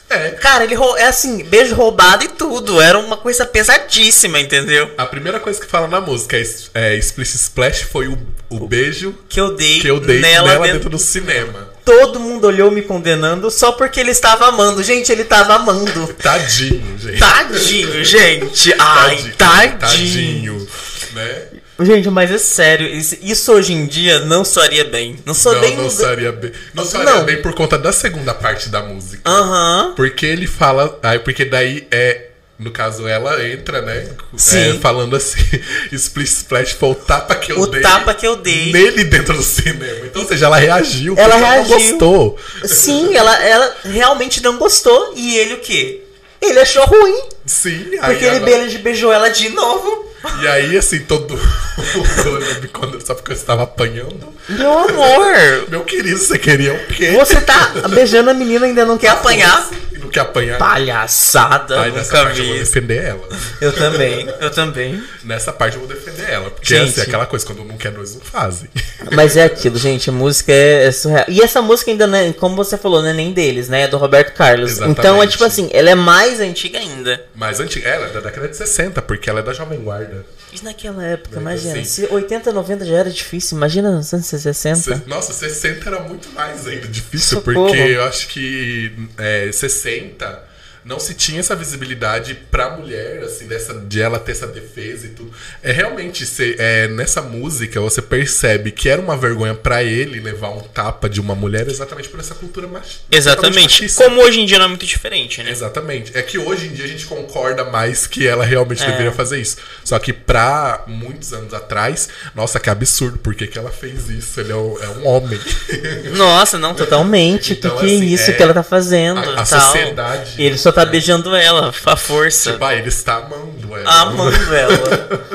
S1: É.
S2: Cara, ele é assim, beijo roubado e tudo. Era uma coisa pesadíssima, entendeu?
S1: A primeira coisa que fala na música é, é Splish Splash foi o, o beijo
S2: Que eu dei,
S1: que eu dei
S2: nela,
S1: nela,
S2: dentro
S1: dentro do cinema.
S2: Todo mundo olhou me condenando só porque ele estava amando. Gente, ele estava amando.
S1: Tadinho, gente.
S2: Tadinho, gente. Ai, tadinho.
S1: né?
S2: Gente, mas é sério, isso, hoje em dia não soaria bem. Não soaria
S1: Não,
S2: bem.
S1: não soaria bem. Não soaria
S2: Não.
S1: bem por conta da segunda parte da música.
S2: Aham.
S1: Porque ele fala. Aí, porque daí é. No caso, ela entra, né?
S2: Sim.
S1: É, falando assim: Split Splash foi o tapa que eu
S2: O
S1: dei.
S2: tapa que eu dei.
S1: Nele dentro do cinema. Então, ou seja, ela reagiu.
S2: Ela reagiu.
S1: não gostou.
S2: Sim, ela, ela realmente não gostou. E ele o quê? Ele achou ruim.
S1: Sim,
S2: Porque ele
S1: ela-
S2: be- beijou ela de novo.
S1: E aí, assim, todo. eu lembro quando, só porque eu estava apanhando.
S2: Meu amor.
S1: Meu querido, você queria o quê?
S2: Você tá beijando a menina e ainda não quer apanhar?
S1: E não quer apanhar?
S2: Palhaçada,
S1: nessa
S2: nunca
S1: parte eu vou defender ela.
S2: Eu também, eu também.
S1: Nessa parte eu vou defender ela. Porque
S2: Gente.
S1: assim, aquela coisa, quando não quer, nós não fazem.
S2: Mas é aquilo, gente, a música é, é surreal. E essa música ainda, não é, como você falou, não é nem deles, né? É do Roberto Carlos.
S1: Exatamente.
S2: Então é tipo assim, ela é mais antiga ainda.
S1: Mas antiga, ela é da década de 60, porque ela é da Jovem Guarda.
S2: E naquela época,
S1: Mas
S2: imagina.
S1: assim-
S2: Se 80, 90 já era difícil, imagina nos anos 60.
S1: Se- Nossa, 60 era muito mais ainda difícil,
S2: Socorro.
S1: porque eu acho que é, 60 não se tinha essa visibilidade pra mulher, assim, dessa, de ela ter essa defesa e tudo. É realmente, cê- é, nessa música, você percebe que era uma vergonha pra ele levar um tapa de uma mulher exatamente por essa cultura mach-
S2: Exatamente.
S1: machista.
S2: Como hoje em dia não é muito diferente, né?
S1: Exatamente. É que hoje em dia a gente concorda mais que ela realmente
S2: É.
S1: deveria fazer isso. Só que pra muitos anos atrás, nossa, que absurdo. Por que, que ela fez isso? Ele é um, é um homem.
S2: Nossa, não, totalmente. O
S1: Então,
S2: que, que é
S1: assim,
S2: isso
S1: é-
S2: que ela tá fazendo?
S1: a- a
S2: tal.
S1: sociedade-
S2: ele só tá beijando ela, a força.
S1: tipo, ah, ele está amando ela.
S2: Amando ela.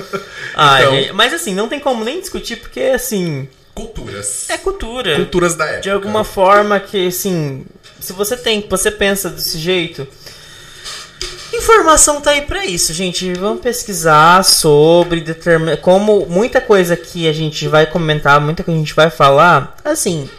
S2: Ai,
S1: Então-
S2: gente, mas assim, não tem como nem discutir, porque assim,
S1: Culturas.
S2: é cultura.
S1: Culturas da época.
S2: De alguma forma que, assim, se você tem, você pensa desse jeito. Informação tá aí pra isso, gente. Vamos pesquisar sobre determin... como muita coisa que a gente vai comentar, muita coisa que a gente vai falar, assim,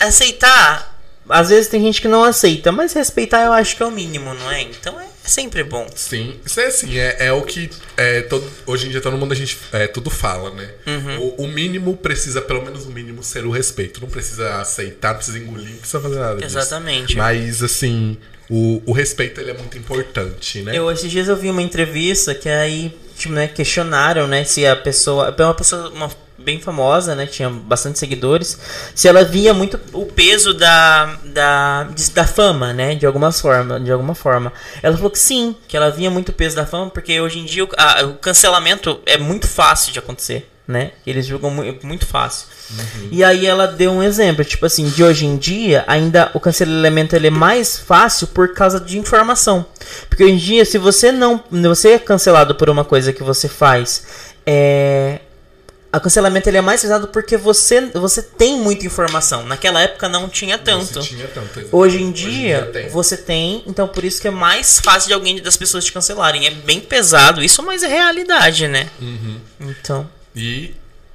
S2: aceitar. Às vezes tem gente que não aceita, mas respeitar eu acho que é o mínimo, não é? Então é sempre bom.
S1: Sim, isso é assim, é, é o que é, todo, hoje em dia todo mundo a gente é, tudo fala, né?
S2: Uhum.
S1: O, o mínimo precisa, pelo menos o mínimo, ser o respeito. Não precisa aceitar, não precisa engolir, não precisa fazer nada disso.
S2: Exatamente.
S1: Mas assim, o, o respeito ele é muito importante, né?
S2: Eu, esses dias eu vi uma entrevista que aí, tipo, né, questionaram, né, se a pessoa. É uma pessoa uma, bem famosa, né? Tinha bastante seguidores. Se ela via muito o peso da, da, da fama, né? De alguma forma. De alguma forma. Ela falou que sim, que ela via muito o peso da fama, porque hoje em dia o, a- o cancelamento é muito fácil de acontecer. Né? Eles julgam mu- muito fácil. E aí ela deu um exemplo, tipo assim, de hoje em dia, ainda o cancelamento ele é mais fácil por causa de informação. Porque hoje em dia, se você não. Você é cancelado por uma coisa que você faz, é. O cancelamento ele é mais pesado porque você, você tem muita informação. Naquela época não tinha tanto.
S1: Tinha tanto.
S2: Hoje em dia,
S1: tem.
S2: você tem, então por isso que é mais fácil de alguém das pessoas te cancelarem. É bem pesado isso, mas é realidade, né?
S1: Uhum.
S2: Então.
S1: E,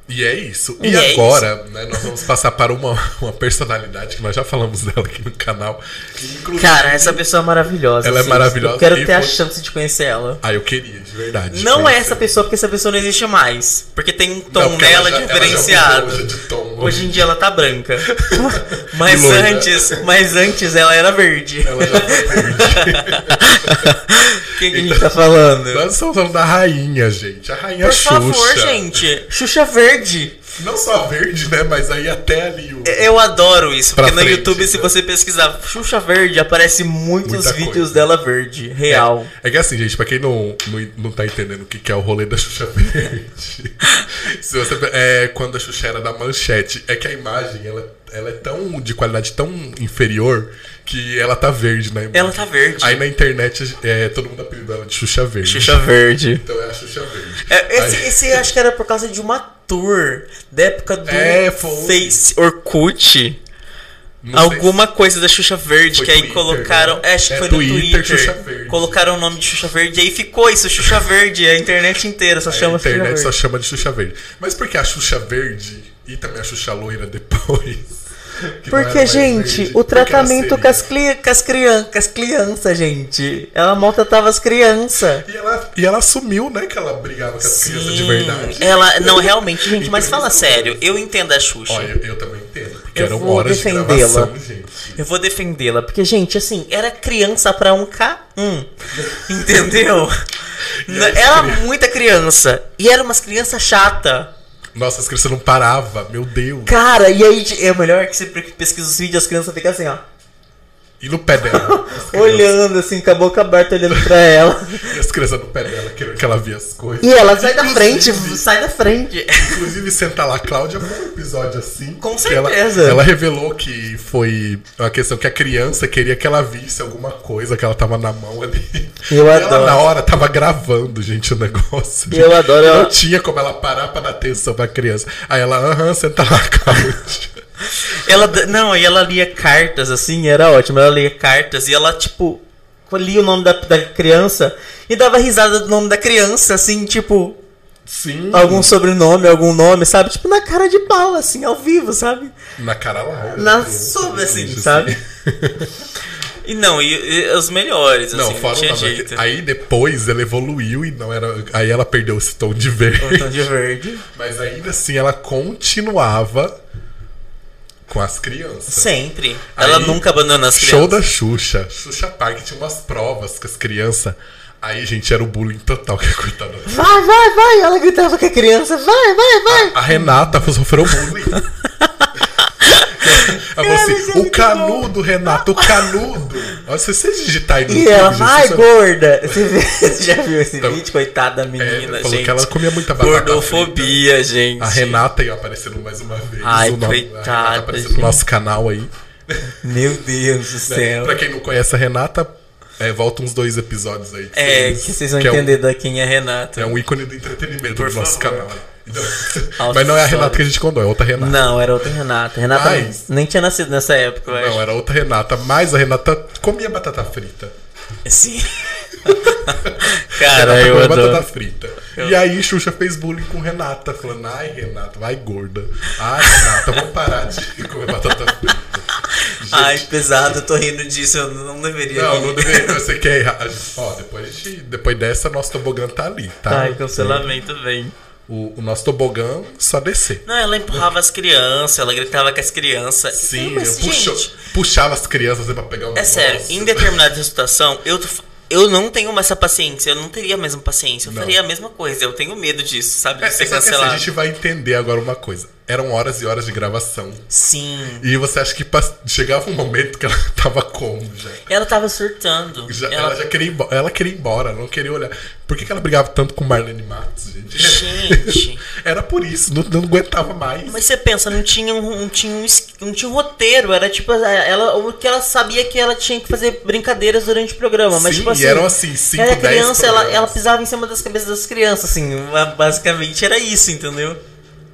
S1: e é isso.
S2: E
S1: E,
S2: é
S1: agora, né, nós vamos passar para uma, uma personalidade que nós já falamos dela aqui no canal. que, inclusive-
S2: Cara, essa pessoa é maravilhosa.
S1: Ela é
S2: assim.
S1: maravilhosa
S2: Eu quero ter a
S1: foi-
S2: chance de conhecer ela.
S1: Ah, eu queria, de verdade.
S2: Não é essa pessoa, porque essa pessoa não existe mais. Porque tem um tom
S1: Não,
S2: nela
S1: ela já-
S2: diferenciado.
S1: tom.
S2: Hoje em dia ela tá branca. mas antes, mas antes ela era verde.
S1: Ela já foi verde.
S2: Quem que a gente tá falando?
S1: Nós estamos falando da rainha, gente. A rainha
S2: Por
S1: Xuxa.
S2: favor, gente. Xuxa verde.
S1: Não só verde, né? Mas aí até ali o.
S2: Eu adoro isso,
S1: Pra
S2: porque no
S1: frente,
S2: YouTube, se
S1: né?
S2: você pesquisar Xuxa Verde, aparece muitos
S1: Muita
S2: vídeos
S1: coisa.
S2: dela verde, real.
S1: É que assim, gente, pra quem não, não, não tá entendendo o que, que é o rolê da Xuxa Verde, se você, é, quando a Xuxa era da manchete, é que a imagem ela, ela é tão de qualidade tão inferior que ela tá verde imagem.
S2: Ela tá verde.
S1: Aí na internet é, todo mundo apelidou ela de Xuxa Verde.
S2: Xuxa Verde.
S1: Então é a Xuxa Verde.
S2: É, esse,
S1: Aí-
S2: esse acho que era por causa de uma tour da época do
S1: É, foi.
S2: Face Orkut.
S1: não sei
S2: Alguma coisa da Xuxa Verde,
S1: Foi
S2: que aí
S1: Twitter,
S2: colocaram.
S1: né?
S2: é, Acho que
S1: É,
S2: foi no
S1: Twitter.
S2: Colocaram o nome de Xuxa Verde e aí ficou isso, Xuxa Verde. A internet inteira só
S1: se-
S2: chama
S1: a
S2: Xuxa
S1: internet
S2: Verde.
S1: só chama de Xuxa Verde. Mas por que a Xuxa Verde e também a Xuxa Loira depois?
S2: Porque, gente,
S1: verde,
S2: o tratamento
S1: seria.
S2: com as, cli com as, crian com as crianças, gente. Ela maltratava as crianças.
S1: E ela, e ela assumiu, né, que ela brigava com as crianças de verdade.
S2: Ela, não, realmente, gente, mas fala sério, eu entendo a Xuxa.
S1: Olha, eu, eu também entendo, porque
S2: Eu
S1: eram
S2: vou
S1: horas de
S2: defendê-la.
S1: gravação, gente.
S2: Eu vou defendê-la, porque, gente, assim, era criança pra um K1. Entendeu? Era muita criança. E era umas crianças chata.
S1: Nossa, as crianças não paravam, meu Deus.
S2: Cara, e aí é melhor que você pesquisa os vídeos, as crianças ficam assim, ó.
S1: E no pé dela.
S2: Olhando assim, com a boca aberta, olhando pra ela.
S1: E as crianças no pé dela, querendo que ela via as coisas.
S2: E ela sai da
S1: Inclusive-
S2: frente, sai da frente.
S1: Inclusive, senta lá, Cláudia, foi um episódio assim.
S2: Com
S1: que ela-
S2: certeza.
S1: Ela, revelou que foi uma questão que a criança queria que ela visse alguma coisa que ela tava na mão ali.
S2: Eu
S1: e
S2: adoro.
S1: ela, na hora, tava gravando, gente, o negócio.
S2: Eu adoro
S1: Não
S2: ela-
S1: tinha como ela parar pra dar atenção pra criança. Aí ela, aham, senta lá, Cláudia.
S2: Ela, não, e ela lia cartas, assim, era ótimo. Ela lia cartas e ela, tipo, lia o nome da, da criança e dava risada do nome da criança, assim, tipo,
S1: Sim.
S2: algum sobrenome, algum nome, sabe? Tipo, na cara de pau, assim, ao vivo, sabe?
S1: Na cara larga.
S2: Na
S1: criança,
S2: sombra, assim,
S1: gente,
S2: sabe?
S3: E não, e, e os melhores, assim,
S1: Não,
S3: não,
S1: fora o
S3: tinha
S1: nome.
S3: jeito.
S1: Aí depois ela evoluiu e não era. Aí ela perdeu esse tom de verde.
S2: O tom de verde.
S1: Mas ainda assim ela continuava com as crianças.
S3: Sempre.
S1: Aí,
S3: Ela nunca abandona as
S1: Show
S3: crianças.
S1: da Xuxa. Xuxa Park tinha umas provas com as crianças. Aí, gente, era o bullying total que coitada.
S2: Vai, vai, vai! Ela gritava com a criança, vai, vai, vai!
S1: A Renata sofreu bullying.
S2: É
S1: assim, o canudo, Renato, o canudo. Olha, se vocês digitarem no
S2: E
S1: YouTube,
S2: ela, vai,
S1: você-
S2: gorda! Você, você já viu esse
S1: Então,
S2: vídeo? Coitada da
S1: É,
S2: menina,
S1: falou
S2: gente.
S1: que ela comia muita batata frita.
S3: Gordofobia, gente.
S1: A Renata ia aparecendo mais uma vez.
S3: Ai,
S1: o nome- A
S3: coitada,
S1: aparecendo
S3: gente.
S1: no nosso canal aí.
S2: Meu Deus do
S1: Né?
S2: céu.
S1: Pra quem não conhece a Renata, é, volta uns dois episódios aí. que
S3: É,
S2: Que vocês vão
S1: que é um-
S2: entender da quem é Renata.
S1: É um ícone do entretenimento
S3: Por
S1: do nosso
S3: favor.
S1: canal. Então- mas não é a. Renata que a gente contou, é outra Renata.
S2: Não, era outra Renata. Renata
S1: Mas-
S2: nem tinha nascido nessa época, eu acho.
S1: Não, era outra Renata, mas a Renata comia batata frita.
S3: Sim. Cara,
S1: Renata
S3: eu
S1: comia
S3: adoro.
S1: batata frita. E aí Xuxa fez bullying com Renata, falando, ai Renata, vai gorda. Ai Renata, vamos parar de comer batata frita.
S3: Ai, pesado, eu tô rindo disso, eu não deveria
S1: Não,
S3: rir.
S1: não deveria. Você quer errar. Ó, depois, gente, depois dessa, nosso tobogã tá ali, tá?
S2: Ai. Cancelamento
S3: vem.
S1: O, o nosso tobogã só descer.
S3: Não, ela empurrava as crianças, ela gritava com as crianças.
S1: Sim,
S3: mas,
S1: eu puxo-
S3: gente,
S1: puxava as crianças pra pegar um
S3: é sério, em determinada situação, eu, eu não tenho mais essa paciência, eu não teria a mesma paciência, eu
S1: Não.
S3: faria a mesma coisa, eu tenho medo disso, sabe?
S1: É,
S3: De ser
S1: que assim,
S3: cancelado.
S1: a gente vai entender agora uma coisa. Eram horas e horas de gravação.
S3: Sim.
S1: E você acha que chegava um momento que ela tava como já?
S3: Ela tava surtando.
S1: Já-
S3: ela...
S1: ela... já queria ir embora, ela queria ir embora, não queria olhar. Por que, que ela brigava tanto com Marlene Matos, gente?
S3: Gente.
S1: Era por isso, não, não aguentava mais.
S3: Mas você pensa, não tinha um, não tinha um, não tinha um roteiro, era tipo, ela, o que ela sabia que ela tinha que fazer brincadeiras durante o programa, mas
S1: Sim,
S3: tipo
S1: e
S3: assim,
S1: eram, assim, cinco,
S3: ela
S1: dez
S3: criança, ela, ela pisava em cima das cabeças das crianças, assim, basicamente era isso, entendeu?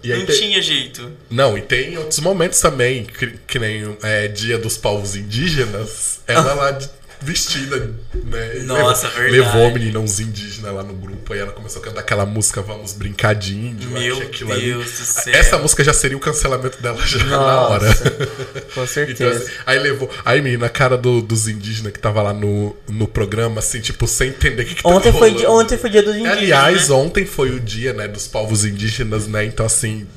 S3: Não
S1: tem-
S3: tinha jeito.
S1: Não, e tem outros momentos também, que, que nem é, Dia dos Povos Indígenas, ela lá de- vestida, né?
S3: Nossa,
S1: levou,
S3: verdade.
S1: levou a menina uns indígenas lá no grupo, aí ela começou a cantar aquela música Vamos Brincar de Índio. eu
S3: Meu
S1: aquilo ali-
S3: Deus do céu.
S1: Essa música já seria o cancelamento dela já na hora.
S2: Nossa, com
S1: Então,
S2: certeza.
S1: assim, aí levou. Aí, menina, a cara do- dos indígenas que tava lá no, no programa, assim, tipo, sem entender o que, que tava
S2: Ontem foi, di-
S1: rolando.
S2: ontem foi dia dos indígenas,
S1: Aliás,
S2: né?
S1: ontem foi o dia, né, dos povos indígenas, né? Então, assim,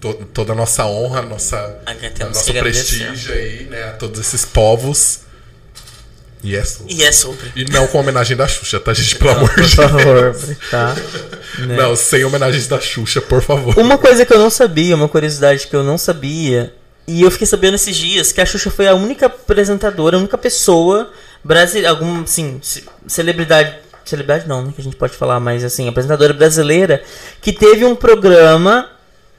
S1: to- toda a nossa honra, a nossa,
S3: Ah,
S1: a nosso prestígio aí, né, a todos esses povos. E é sobre.
S3: E é sobre.
S1: E não com homenagem da Xuxa, tá, gente? Pelo amor
S2: Por
S1: de
S2: favor,
S1: Deus.
S2: tá? Né?
S1: Não, sem homenagens da Xuxa, por favor.
S2: Uma coisa que eu não sabia, uma curiosidade que eu não sabia, e eu fiquei sabendo esses dias, que a Xuxa foi a única apresentadora, a única pessoa brasileira, alguma, assim, ce- celebridade, celebridade não, né, que a gente pode falar, mas assim, apresentadora brasileira, que teve um programa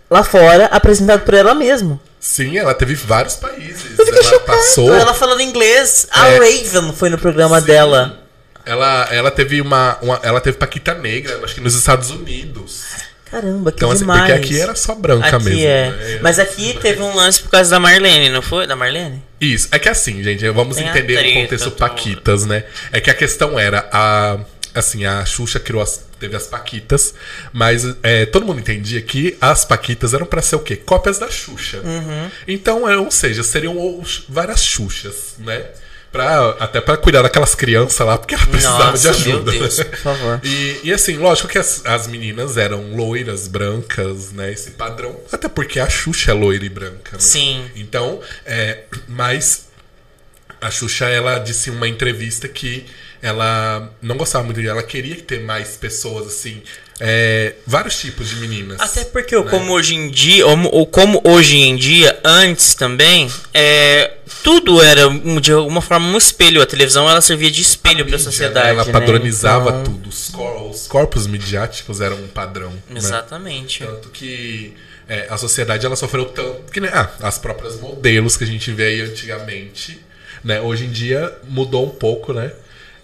S2: lá fora apresentado por ela mesma.
S1: Sim, ela teve vários países.
S2: Eu fiquei
S1: Ela
S2: chocado.
S1: passou.
S3: Ela falando inglês, a
S1: É.
S3: Raven
S2: Foi no programa
S1: Sim.
S2: dela.
S1: Ela, ela teve uma, uma- Ela teve Paquita Negra, acho que nos Estados Unidos.
S2: Caramba, que
S1: Então, assim,
S2: demais.
S1: porque aqui era só branca
S2: Aqui
S1: mesmo.
S2: é.
S1: né?
S3: Mas aqui teve um lance por causa da Marlene, não foi? Da Marlene?
S1: Isso, é que assim, gente, vamos
S3: Tem a
S1: entender o contexto. Paquitas, né? É que a questão era, a, assim, a Xuxa criou as, teve as Paquitas, mas é, todo mundo entendia que as Paquitas eram pra ser o quê? Cópias da Xuxa.
S3: Uhum.
S1: Então, é, ou seja, seriam várias Xuxas, né? Pra, até pra cuidar daquelas crianças lá, porque ela precisava
S3: Nossa,
S1: de ajuda.
S3: meu Deus.
S2: Por favor.
S1: E, e assim, lógico que as, as meninas eram loiras, brancas, né? Esse padrão. Até porque a Xuxa é loira e branca, né?
S3: Sim.
S1: Então, é, mas a Xuxa, ela disse em uma entrevista que ela não gostava muito de ela queria ter mais pessoas assim, é, vários tipos de meninas.
S2: Até porque, né? como hoje em dia, ou como hoje em dia, antes também, é, tudo era de alguma forma um espelho. A televisão ela servia de espelho para a sociedade.
S1: Ela
S2: né?
S1: padronizava então... tudo. Os, cor os, corpos midiáticos eram um padrão.
S2: Né? Exatamente.
S1: Né? Tanto que é, a sociedade ela sofreu tanto que né, ah, as próprias modelos que a gente vê aí antigamente, né? Hoje em dia mudou um pouco, né?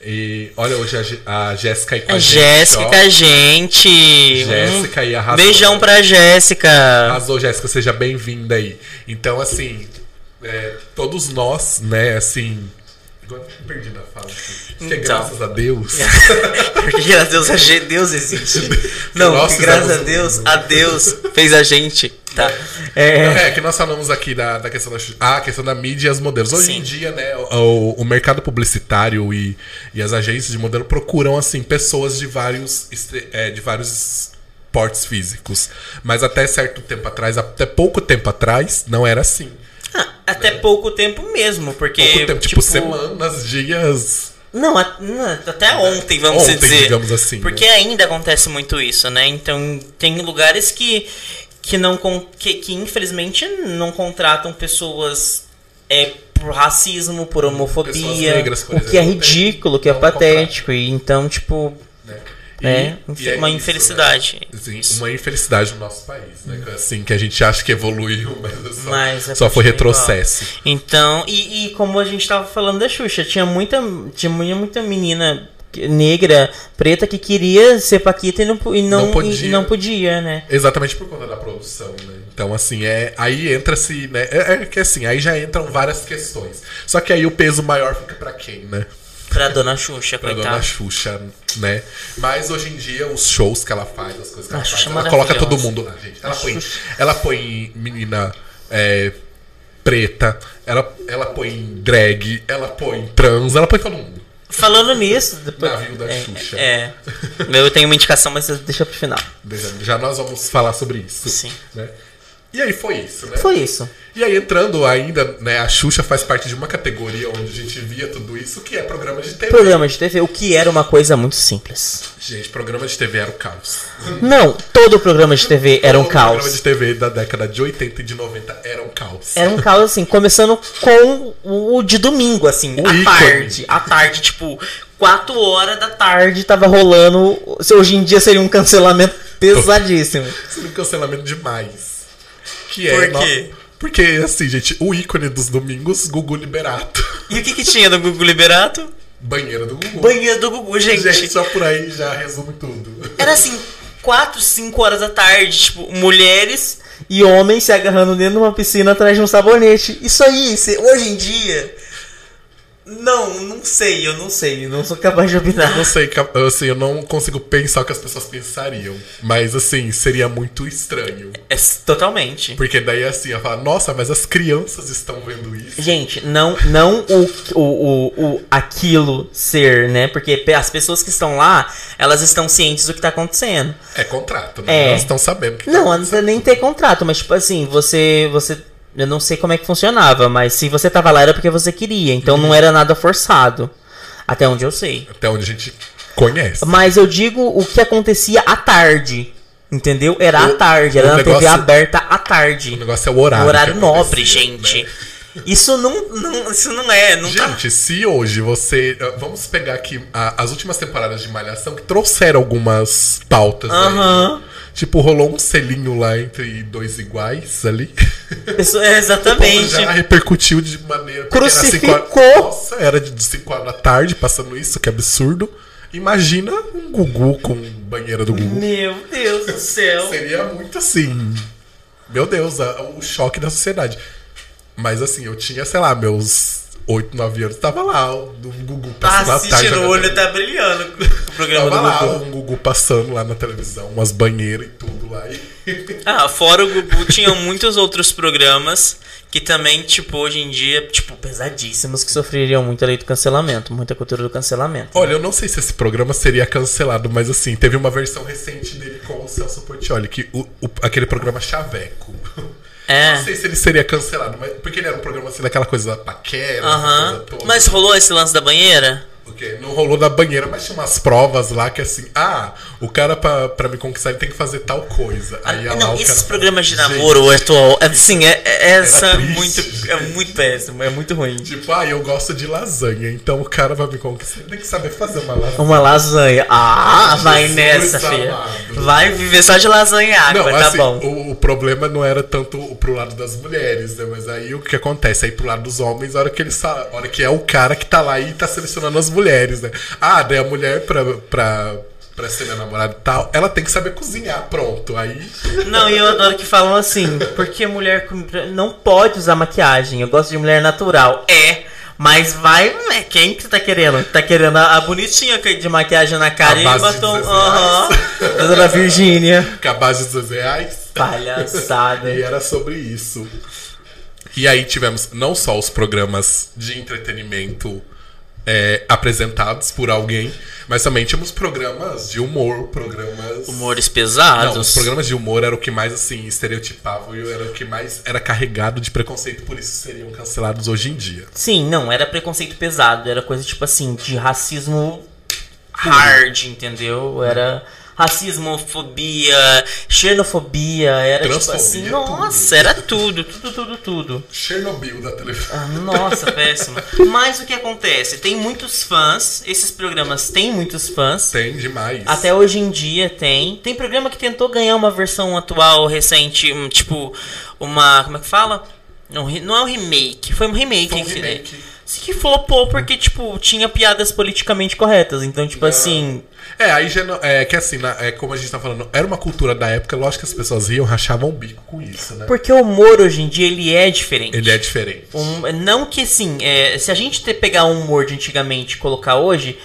S1: E olha, hoje a, a Jéssica aí com a, a
S2: gente. Jéssica gente.
S1: Jéssica aí arrasou.
S2: Beijão pra Jéssica.
S1: Arrasou, Jéssica, seja bem-vinda aí. Então, assim, é, todos nós, né, assim. Agora perdi na fala aqui. Porque então. graças a Deus.
S2: porque graças a Deus, a Deus existe. Não, graças a Deus, a Deus fez a gente. Tá.
S1: É, é que nós falamos aqui da, da questão da ah, questão da mídia e as modelos. Hoje Sim. em dia, né, o, o mercado publicitário e, e as agências de modelo procuram assim pessoas de vários é, de vários portes físicos. Mas até certo tempo atrás, até pouco tempo atrás, não era assim.
S2: Ah, até né? pouco tempo mesmo, porque
S1: pouco tempo, tipo, tipo semanas, dias
S2: não, até ontem, vamos
S1: ontem,
S2: dizer.
S1: Digamos assim.
S2: Porque
S1: né?
S2: ainda acontece muito isso, né? Então, tem lugares que, que, não, que, que infelizmente não contratam pessoas é, por racismo, por homofobia. Negras, por o exemplo, que é ridículo, o que é patético. E então, tipo. Né? É, e, uma é infelicidade.
S1: Isso, né? uma infelicidade no nosso país, né? Assim, que a gente acha que evoluiu, mas só, mas é só foi retrocesso.
S2: Igual. Então, e, e, como a gente estava falando da Xuxa, tinha muita, tinha muita menina negra, preta, que queria ser Paquita e não, e não, não podia. E não podia, né?
S1: Exatamente por conta da produção, né? Então, assim, é, aí entra-se, né? É, é, que assim, aí já entram várias questões. Só que aí o peso maior fica para quem, né?
S2: Pra Dona Xuxa,
S1: pra coitada. Dona Xuxa, né? Mas hoje em dia, os shows que ela faz, as coisas que ela faz, ela coloca todo mundo lá, gente. Ela põe, ela põe menina é, preta, ela, ela põe drag, ela põe trans, ela põe todo mundo.
S2: Falando nisso,
S1: depois. Navio da é, Xuxa.
S2: É. Eu tenho uma indicação, mas deixa pro final.
S1: Já nós vamos falar sobre isso.
S2: Sim.
S1: Né? E aí foi isso, né?
S2: Foi isso.
S1: E aí entrando ainda, né, a Xuxa faz parte de uma categoria onde a gente via tudo isso, que é programa de TV.
S2: Programa de TV, o que era uma coisa muito simples.
S1: Gente, programa de TV era o caos.
S2: Não, todo programa de TV era um
S1: todo
S2: caos.
S1: programa de TV da década de 80 e de 90 era um caos.
S2: Era um caos, assim, começando com o de domingo, assim, o à ícone. tarde. À tarde, tipo, 4 horas da tarde tava rolando. Hoje em dia seria um cancelamento pesadíssimo.
S1: seria um cancelamento demais. Que é. Por quê? Porque, assim, gente, o ícone dos domingos, Gugu Liberato.
S2: E o que, que tinha no Gugu Liberato?
S1: Banheira do Gugu.
S2: Banheira do Gugu, gente.
S1: Gente, só por aí já resume tudo.
S2: Era assim, 4, 5 horas da tarde, tipo, mulheres e homens se agarrando dentro de uma piscina atrás de um sabonete. Isso aí, hoje em dia não, não sei, eu não sei, eu não sou capaz de opinar.
S1: Eu não sei, assim, eu não consigo pensar o que as pessoas pensariam. Mas assim, seria muito estranho.
S2: É, totalmente.
S1: Porque daí assim, eu falo, nossa, mas as crianças estão vendo isso.
S2: Gente, não, não o, o, o, aquilo ser, né? Porque as pessoas que estão lá, elas estão cientes do que está acontecendo.
S1: É contrato, né? É. Elas estão sabendo que
S2: Não, tá não precisa nem ter contrato, mas tipo assim, você. você eu não sei como é que funcionava, mas se você tava lá era porque você queria. Então uhum. não era nada forçado. Até onde eu sei.
S1: Até onde a gente conhece.
S2: Mas eu digo o que acontecia à tarde. Entendeu? Era o, à tarde, era na negócio, TV aberta à tarde.
S1: O negócio é o horário. O
S2: horário nobre, gente. Né? Isso não, não, isso não é. Não
S1: tá gente, tá... se hoje você. Vamos pegar aqui a, as últimas temporadas de Malhação que trouxeram algumas pautas.
S2: Aham.
S1: Tipo, rolou um selinho lá entre dois iguais ali.
S2: Isso, é, exatamente.
S1: já repercutiu de maneira.
S2: Crucificou.
S1: Era cinco, nossa, era de 5 horas da tarde passando isso, que absurdo. Imagina um Gugu com banheira do Gugu.
S2: Meu Deus do céu.
S1: Seria muito assim. Meu Deus, o choque da sociedade. Mas assim, eu tinha, sei lá, meus 8, 9 anos, tava lá, o Gugu
S2: passando tá assistindo, tarde, o olho tá brilhando programa
S1: tava
S2: do
S1: Gugu. lá, um Gugu passando lá na televisão, umas banheiras e tudo lá.
S2: ah, fora o Gugu, tinham muitos outros programas que também, tipo, hoje em dia, tipo, pesadíssimos, que sofreriam muito a lei do cancelamento, muita cultura do cancelamento.
S1: Olha, eu não sei se esse programa seria cancelado, mas assim, teve uma versão recente dele com o Celso Portioli, que o, o aquele programa Chaveco.
S2: É.
S1: Não sei se ele seria cancelado, mas porque ele era um programa assim daquela coisa da paquera,
S2: uh -huh. coisa toda. Mas rolou esse lance da banheira?
S1: Porque não rolou da banheira, mas tinha umas provas lá que assim, ah, o cara pra, pra me conquistar ele tem que fazer tal coisa. Aí
S3: Ah, não, esses programas de namoro atual, assim, é, é- essa é
S1: triste,
S3: muito, é muito péssimo, é muito ruim.
S1: Tipo, ah, eu gosto de lasanha, então o cara vai me conquistar, ele tem que saber fazer uma lasanha.
S2: Uma lasanha. Ah, vai
S1: Jesus
S2: nessa, filha.
S3: Vai viver só de lasanha e água,
S1: Não,
S3: tá
S1: assim,
S3: bom.
S1: O, o problema não era tanto pro lado das mulheres, né? Mas aí o que acontece? Aí pro lado dos homens, a hora que ele hora que é o cara que tá lá e tá selecionando as mulheres, né? Ah, daí a mulher pra, pra, pra ser minha namorada e tal, ela tem que saber cozinhar, pronto. Aí.
S2: Não, e eu adoro que falam assim, porque mulher não pode usar maquiagem. Eu gosto de mulher natural. É, mas vai, né? Quem que tá querendo? Tá querendo a, a bonitinha de maquiagem na cara
S1: A
S2: e batom.
S1: 16
S2: Aham.
S1: reais.
S2: Da Virgínia.
S1: Capaz de 12 reais.
S2: Palhaçada.
S1: E era sobre isso. E aí tivemos não só os programas de entretenimento é, apresentados por alguém, mas também tínhamos programas de humor, programas.
S3: Humores
S1: Não,
S3: pesados.
S1: os programas de humor era o que mais assim estereotipavam e era o que mais era carregado de preconceito, por isso seriam cancelados hoje em dia.
S2: Sim, não, era preconceito pesado. Era coisa tipo assim, de racismo
S3: hard,
S2: entendeu? Era racismo, fobia, xenofobia, era tipo assim,
S1: tudo.
S2: nossa, era tudo, tudo, tudo, tudo.
S1: Chernobyl da televisão.
S2: Ah, Nossa, péssimo. Mas o que acontece? Tem muitos fãs, esses programas têm muitos fãs.
S1: Tem demais.
S2: Até hoje em dia tem. Tem programa que tentou ganhar uma versão atual recente, tipo, uma. Como é que fala? Não, não é um remake, foi um remake.
S1: Foi um remake.
S2: Que flopou porque, tipo, tinha piadas politicamente corretas. Então, tipo assim.
S1: É, aí já não, é que assim, na- é como a gente tá falando, era uma cultura da época, lógico que as pessoas riam, rachavam o bico com isso, né?
S2: Porque o humor hoje em dia ele é diferente.
S1: Ele é diferente.
S2: Um- não que assim, é, se a gente ter pegar um humor de antigamente e colocar hoje,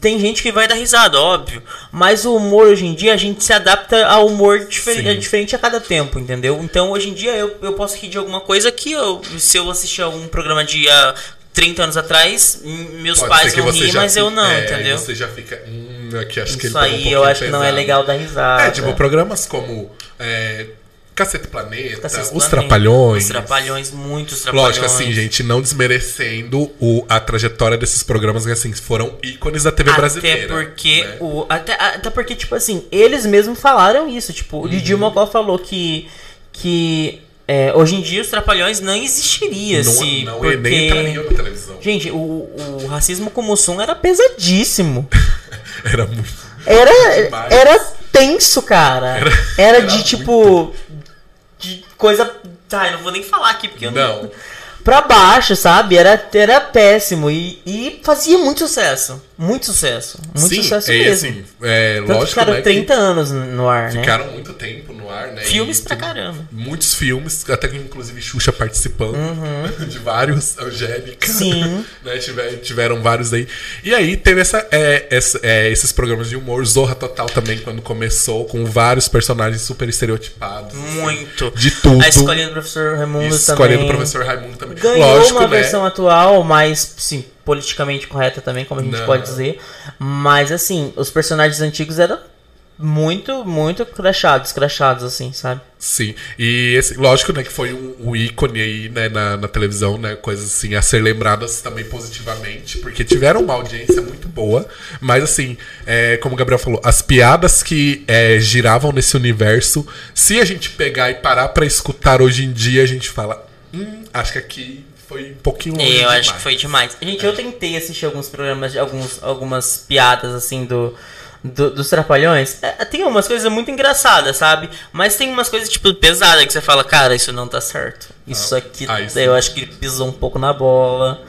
S2: tem gente que vai dar risada, óbvio. Mas o humor hoje em dia a gente se adapta ao humor difer é diferente a cada tempo, entendeu? Então hoje em dia eu, eu posso rir de alguma coisa que eu, se eu assistir algum programa de há 30 anos atrás, meus
S1: Pode
S2: pais
S1: que
S2: vão rir, mas eu não,
S1: é,
S2: entendeu?
S1: Aí você já fica. Hum, aqui acho que ele
S2: Isso
S1: pegou um
S2: aí eu acho que não é
S1: pesado.
S2: legal dar risada.
S1: É, tipo, programas como é, Cacete Planeta,
S2: Cacete
S1: Os
S2: Planeta,
S1: Trapalhões.
S2: Os trapalhões, muitos trapalhões.
S1: Lógico, assim, gente, não desmerecendo o, a trajetória desses programas que, assim, foram ícones da TV brasileira.
S2: Até porque,
S1: né?
S2: o, até, até porque, tipo assim, eles mesmos falaram isso. Tipo, o
S1: Uhum.
S2: Didi Mocó falou que, que é, hoje em dia os Trapalhões não existiria
S1: Não,
S2: se.
S1: não
S2: porque...
S1: nem entrariam na televisão.
S2: Gente, o, o racismo como som era pesadíssimo.
S1: Era muito.
S2: Era,
S1: Demais.
S2: era tenso, cara. Era,
S1: era
S2: de tipo. De coisa. Tá, eu não vou nem falar aqui porque eu não.
S1: Não.
S2: Pra baixo, sabe? Era, era péssimo. E, e fazia muito sucesso. Muito sucesso. Muito
S1: Sim,
S2: sucesso
S1: é,
S2: mesmo.
S1: assim, é,
S2: Tanto
S1: lógico,
S2: ficaram
S1: né,
S2: 30 anos no ar, né?
S1: ficaram muito tempo no ar, né?
S2: Filmes
S1: e
S2: pra caramba.
S1: Muitos filmes, até que inclusive Xuxa participando de vários, Angélica.
S2: Uhum. Sim.
S1: né, tiver- tiveram vários aí. E aí teve essa, é, essa- é, esses programas de humor, Zorra Total também, quando começou, com vários personagens super estereotipados. assim,
S3: Muito.
S1: De tudo.
S2: A escolinha do professor Raimundo
S1: Escolha
S2: também.
S1: do professor Raimundo também.
S2: Ganhou
S1: Lógico,
S2: uma
S1: né?
S2: versão atual, mais, sim, politicamente correta também, como a gente
S1: Não.
S2: pode dizer. Mas, assim, os personagens antigos eram muito, muito crachados, crachados, assim, sabe?
S1: Sim, e esse, lógico, né, que foi um, um ícone aí, né, na, na televisão, né, coisas assim a ser lembradas também positivamente, porque tiveram uma audiência muito boa, mas assim, é, como o Gabriel falou, as piadas que é, giravam nesse universo, se a gente pegar e parar pra escutar hoje em dia, a gente fala, hum, acho que aqui foi um pouquinho longe
S2: Eu acho
S1: demais."
S2: que foi demais. Gente, eu tentei assistir alguns programas, alguns, algumas piadas, assim, do, do- dos Trapalhões. É, tem umas coisas muito engraçadas, sabe? Mas tem umas coisas, tipo, pesadas que você fala, cara, isso não tá certo. Isso
S1: Ah,
S2: aqui,
S1: ah, isso
S2: eu acho que ele pisou um pouco na bola.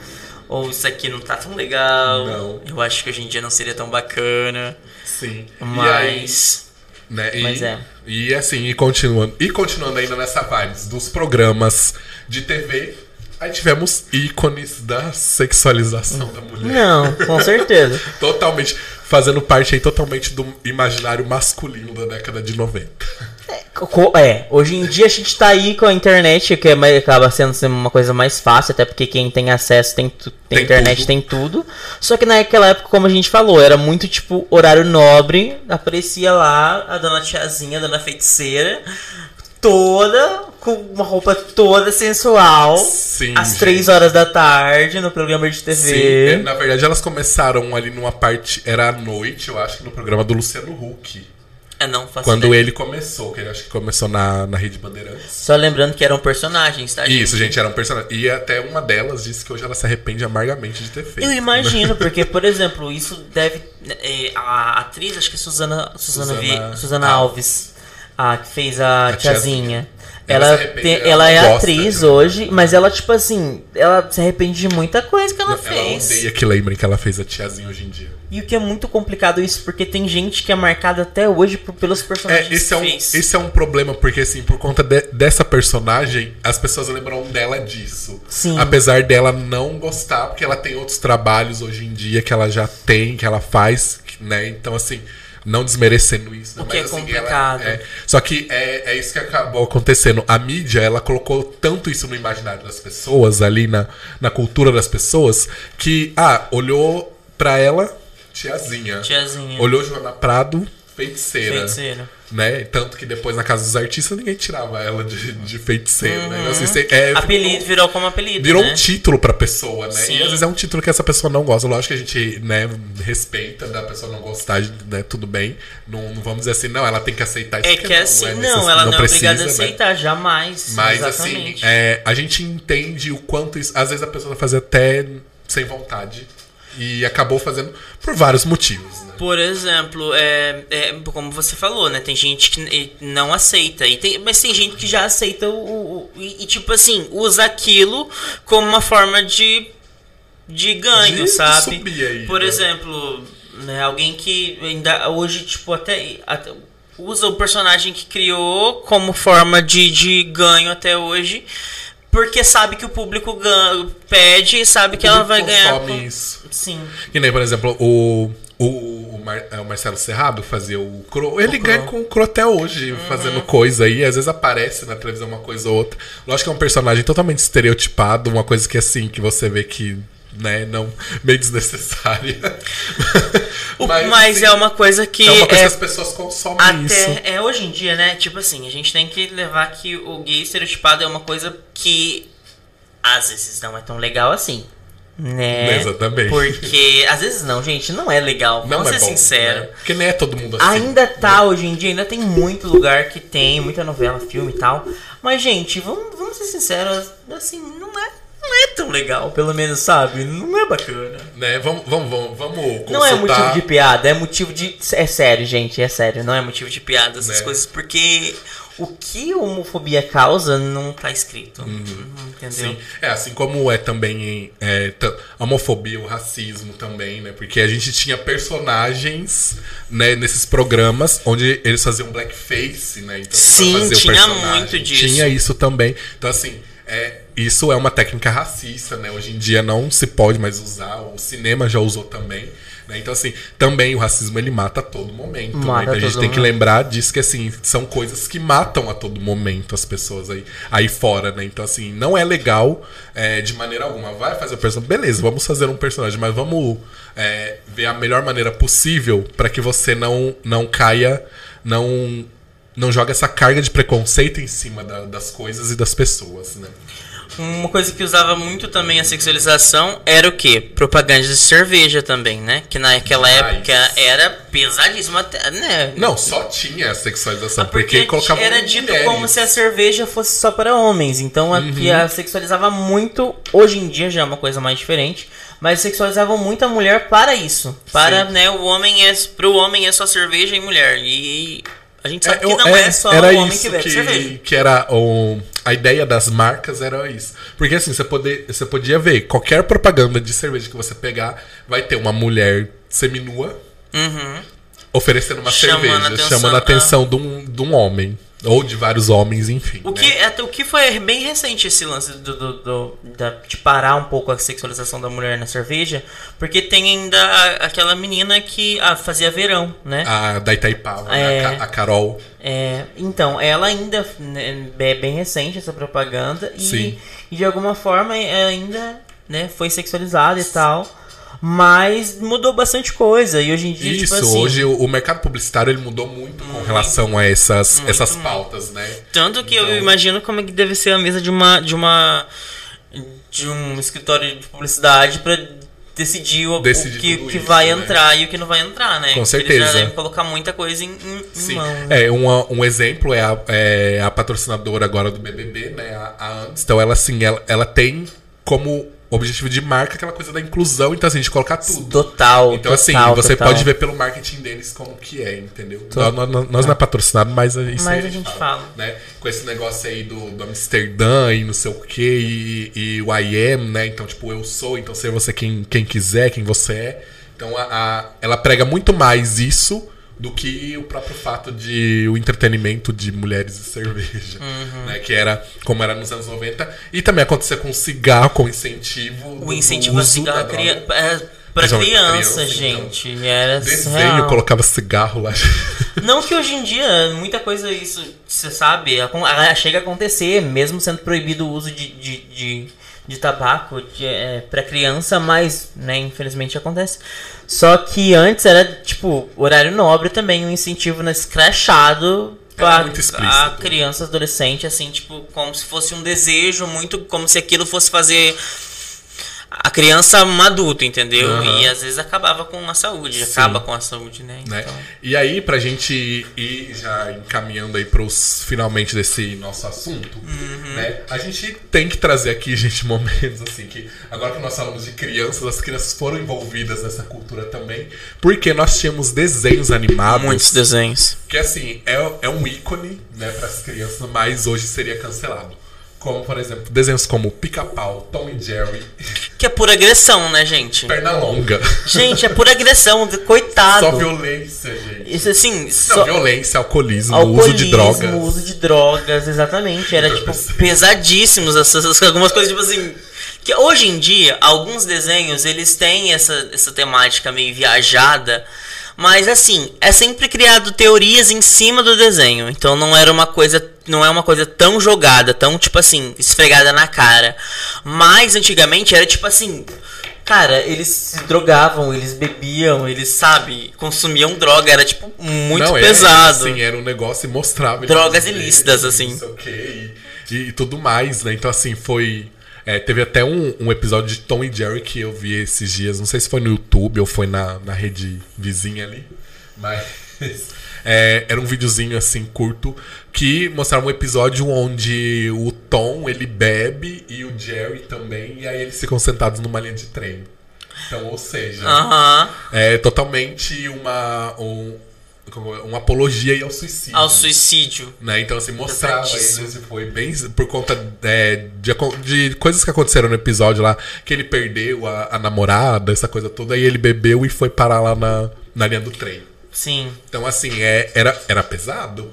S2: Ou isso aqui não tá tão legal.
S1: Não.
S2: Eu acho que hoje em dia não seria tão bacana.
S1: Sim, e aí,
S2: Mas.
S1: né, e,
S2: é.
S1: E assim, e continuando, e continuando ainda nessa vibes dos programas de TV, aí tivemos ícones da sexualização da mulher.
S2: Não, com certeza.
S1: Totalmente, fazendo parte aí totalmente do imaginário masculino da década de 90.
S2: É, hoje em dia a gente tá aí com a internet, que é acaba sendo sendo uma coisa mais fácil, até porque quem tem acesso tem, tu- tem
S1: Tem
S2: internet,
S1: tudo.
S2: tem tudo. Só que naquela época, como a gente falou, era muito tipo horário nobre, aparecia lá a dona tiazinha, a dona feiticeira, toda com uma roupa toda sensual
S1: Sim,
S2: às três horas da tarde no programa de TV.
S1: Sim, é, na verdade elas começaram ali numa parte. Era à noite, eu acho que no programa do Luciano Huck.
S3: É, não faço
S1: Quando
S3: ideia.
S1: ele começou, que eu acho que começou na, na Rede Bandeirantes.
S2: Só lembrando que eram personagens, tá?
S1: Isso, gente, era um personagem. E até uma delas disse que hoje ela se arrepende amargamente de ter feito.
S2: Eu imagino, porque, por exemplo, isso deve. é, a atriz, acho que é Suzana, Suzana,
S1: Suzana
S2: Vi- Suzana Alves, a que fez a,
S1: A
S2: tiazinha.
S1: tiazinha. Ela
S2: Ela, tem-
S1: ela
S2: ela é atriz
S1: né?
S2: hoje, mas ela, tipo assim, ela se arrepende de muita coisa que ela,
S1: Ela
S2: fez.
S1: odeia que lembrem que ela fez a tiazinha hoje em dia.
S2: E o que é muito complicado isso, porque tem gente que é marcada até hoje por- pelos personagens
S1: É, esse é, um,
S2: que fez.
S1: esse é um problema, porque assim, por conta de- dessa personagem, as pessoas lembram dela disso.
S2: Sim.
S1: Apesar dela não gostar, porque ela tem outros trabalhos hoje em dia que ela já tem, que ela faz, né? Então, assim, não desmerecendo isso.
S2: O que é
S1: assim,
S2: complicado.
S1: é- só que é, é isso que acabou acontecendo. A mídia, ela colocou tanto isso no imaginário das pessoas, ali na, na cultura das pessoas, que, ah, olhou pra ela, tiazinha.
S3: Tiazinha.
S1: Olhou Joana Prado, feiticeira.
S3: Feiticeira.
S1: Né? Tanto que depois na casa dos artistas ninguém tirava ela de, de feiticeira, né? Assim, cê- é,
S3: Apelido, virou como apelido,
S1: Virou
S3: né?
S1: um título pra pessoa, né?
S3: Sim.
S1: E às vezes é um título que essa pessoa não gosta. Lógico que a gente, né, respeita da pessoa não gostar, né? Tudo bem. Não, não vamos dizer assim, não, ela tem que aceitar isso.
S3: É que
S1: não,
S3: assim,
S1: é
S3: não,
S1: necess-
S3: ela não, é
S1: precisa,
S3: obrigada a
S1: né?
S2: aceitar, jamais.
S1: Mas
S2: exatamente.
S1: assim, é, a gente entende o quanto isso. Às vezes a pessoa fazia até sem vontade. E acabou fazendo por vários motivos, né?
S3: Por exemplo, é, é, como você falou, né? Tem gente que não aceita. E tem, mas tem gente que já aceita o. o- o- e, tipo assim, usa aquilo como uma forma de. de ganho,
S1: De- de
S3: sabe?
S1: subir aí,
S3: Por
S1: né?
S3: exemplo, né, alguém que ainda hoje, tipo, até. até usa o personagem que criou como forma de, de ganho até hoje. Porque sabe que o público gan- pede e sabe que ela vai ganhar. Com-
S1: isso.
S3: Sim.
S1: Que nem, por exemplo, o, o, o, Mar- é, o Marcelo Serrado fazia o Cro. Ele
S3: Cro.
S1: ganha com o Cro até hoje, fazendo coisa aí. Às vezes aparece na televisão uma coisa ou outra. Lógico que é um personagem totalmente estereotipado, uma coisa que assim, que você vê que. Né, não, meio desnecessária.
S3: O- Mas,
S1: assim,
S3: é uma coisa que.
S1: é uma coisa
S3: é
S1: que as pessoas consomem isso.
S3: Até é hoje em dia, né? Tipo assim, a gente tem que levar que o gay estereotipado é uma coisa que às vezes não é tão legal assim. Né?
S1: Exatamente.
S2: Porque, às vezes não, gente, não é legal.
S1: Não
S2: Vamos
S1: é
S2: ser
S1: bom,
S2: sincero.
S1: né? Porque nem é todo mundo assim.
S2: Ainda tá, hoje em dia, ainda tem muito lugar que tem, muita novela, filme e tal. Mas, gente, vamos, vamos ser sinceros, assim, não é, não é tão legal, pelo menos, sabe? Não é bacana.
S1: Né? Vamos, vamos, vamos, vamos
S2: Não é
S1: consultar.
S2: motivo de piada, é motivo de. É sério, gente, é sério, não é motivo de piada.
S3: Essas
S1: Né?
S3: coisas, porque
S2: O que a homofobia causa não tá escrito. Entendeu?
S1: Sim. É, assim como é também é, a homofobia, o racismo também, né? Porque a gente tinha personagens né, nesses programas onde eles faziam blackface, né? Então,
S3: Sim, tinha muito disso.
S1: Tinha isso também. Então, assim, é, isso é uma técnica racista, né? Hoje em dia não se pode mais usar, o cinema já usou também. né? Então, assim, também o racismo ele mata a todo momento. né?
S2: Mata
S1: Então, a gente tem que
S2: momento.
S1: lembrar disso que, assim, são coisas que matam a todo momento as pessoas aí, aí fora, né? Então, assim, não é legal é, de maneira alguma. Vai fazer o personagem, beleza, vamos fazer um personagem, mas vamos é, ver a melhor maneira possível para que você não, não caia, não. Não joga essa carga de preconceito em cima da- das coisas e das pessoas, né?
S3: Uma coisa que usava muito também a sexualização era o quê? Propaganda de cerveja também, né? Que naquela
S1: Demais.
S3: época era pesadíssimo até, né?
S1: Não, só tinha a sexualização,
S2: Ah,
S1: porque,
S2: porque
S1: colocava
S2: era dito
S1: mulheres.
S2: como se a cerveja fosse só para homens. Então aqui
S1: Uhum.
S2: a sexualizava muito. Hoje em dia já é uma coisa mais diferente. Mas sexualizavam muito a mulher para isso.
S3: Para,
S1: Sim.
S3: né, o homem é pro homem é só cerveja e mulher. E a gente sabe que
S1: eu-
S3: não é, só
S1: era
S3: o homem
S1: isso
S3: que bebe cerveja.
S1: que era o, a ideia das marcas era isso. Porque assim, você, poder, você podia ver, qualquer propaganda de cerveja que você pegar, vai ter uma mulher seminua
S3: Uhum.
S1: Oferecendo uma
S3: Chamando
S1: cerveja,
S3: atenção,
S1: chamando a atenção de, um, de um homem. Ou de vários homens, enfim.
S3: O
S1: né?
S3: que, até o que foi bem recente esse lance do, do- do- da- de parar um pouco a sexualização da mulher na cerveja, porque tem ainda a- aquela menina que ah, fazia verão, né?
S1: A da Itaipava, né?
S2: É.
S1: a, a Carol.
S2: É, então, ela ainda né, é bem recente essa propaganda e, e de alguma forma é, ainda né, foi sexualizada e tal. Mas mudou bastante coisa. E hoje em dia, tipo
S1: Isso,
S2: tipo assim,
S1: hoje o, o mercado publicitário ele mudou muito com relação a essas, essas pautas, né?
S2: Tanto que eu
S1: Então-
S2: imagino como é que deve ser a mesa de uma. de uma. de um escritório de publicidade pra decidir o, o
S1: Decidir
S2: que,
S1: tudo
S2: que
S1: isso,
S2: vai
S1: né?
S2: entrar e o que não vai entrar, né?
S1: Com
S2: Porque Eles
S1: certeza.
S2: já devem colocar muita coisa em, em,
S1: Sim.
S2: mão. né?
S1: É, uma- um exemplo é a, é a patrocinadora agora do BBB, né? A, a Amstel, ela assim, ela, ela tem como objetivo de marca aquela coisa da inclusão, então assim, de colocar tudo.
S2: Total.
S1: Então, assim,
S2: total,
S1: você
S2: total.
S1: pode ver pelo marketing deles como que é, entendeu? Nós, nós- nós não é patrocinado, mas isso
S2: Mas a gente fala.
S1: Né? Com esse negócio aí do, do Amsterdã e não sei o que, e, e o I am, né? Então, tipo, eu sou, então ser você quem, quem quiser, quem você é. Então, a, a- ela prega muito mais isso do que o próprio fato de o entretenimento de mulheres e cerveja,
S2: Uhum.
S1: né? Que era como era nos anos 90 e também acontecia com cigarro, com incentivo
S2: O
S1: do
S2: incentivo
S1: uso
S2: cigarro é cria- é, pra
S1: ó,
S2: criança,
S1: criança,
S2: gente. Era
S1: Desenho,
S2: surreal.
S1: colocava cigarro lá.
S2: Não que hoje em dia, muita coisa isso, você sabe, chega a acontecer, mesmo sendo proibido o uso de, de, de, de tabaco de, é, pra criança, mas, né, infelizmente acontece. Só que antes era, tipo, horário nobre também, um incentivo né, escrachado
S1: Era
S2: pra a criança, adolescente, assim, tipo, como se fosse um desejo muito, como se aquilo fosse fazer a criança um adulto, entendeu?
S1: Aham.
S2: E às vezes acabava com a saúde,
S1: Sim.
S2: acaba com a saúde, né?
S1: né?
S2: Então...
S1: E aí, pra gente ir já encaminhando aí pros finalmente desse nosso assunto,
S2: Uhum.
S1: né? A gente tem que trazer aqui, gente, momentos assim que agora que nós falamos de crianças, as crianças foram envolvidas nessa cultura também, porque nós tínhamos desenhos animados
S2: Muitos desenhos.
S1: que assim, é, é um ícone, né, para as crianças, mas hoje seria cancelado. Como, por exemplo, desenhos como Pica-Pau, Tom e Jerry,
S2: Que é pura agressão, né, gente?
S1: Pernalonga.
S2: Gente, é pura agressão, coitado.
S1: Só violência, gente.
S2: Isso assim,
S1: Não,
S2: só
S1: violência, alcoolismo,
S2: alcoolismo,
S1: uso de drogas.
S2: uso de drogas, exatamente. Era tipo pesadíssimos essas- algumas coisas tipo assim. Que hoje em dia, alguns desenhos, eles têm essa, essa temática meio viajada. Mas assim, é sempre criado teorias em cima do desenho. Então não era uma coisa. Não é uma coisa tão jogada, tão tipo assim, esfregada na cara. Mas antigamente era tipo assim. Cara, eles se drogavam, eles bebiam, eles, sabe, consumiam droga, era tipo muito
S1: Não, era,
S2: pesado.
S1: assim, era um negócio e mostrava.
S2: Drogas
S1: eles
S2: ilícitas, assim.
S1: Não sei o quê, e, e tudo mais, né? Então, assim, foi. É, teve até um, um episódio de Tom e Jerry que eu vi esses dias. Não sei se foi no YouTube ou foi na, na rede vizinha ali. Mas. é, era um videozinho assim curto que mostrava um episódio onde o Tom ele bebe e o Jerry também, e aí eles ficam sentados numa linha de trem. Então, ou seja,
S2: Aham.
S1: é totalmente uma, um, como uma apologia aí ao suicídio.
S2: Ao suicídio.
S1: Né? Então, assim, mostrava
S2: Pesadíssimo.
S1: isso. Foi bem por conta é, de, de coisas que aconteceram no episódio lá. Que ele perdeu a, a namorada, essa coisa toda. Aí ele bebeu e foi parar lá na, na linha do trem.
S2: Sim.
S1: Então, assim, é, era, era pesado.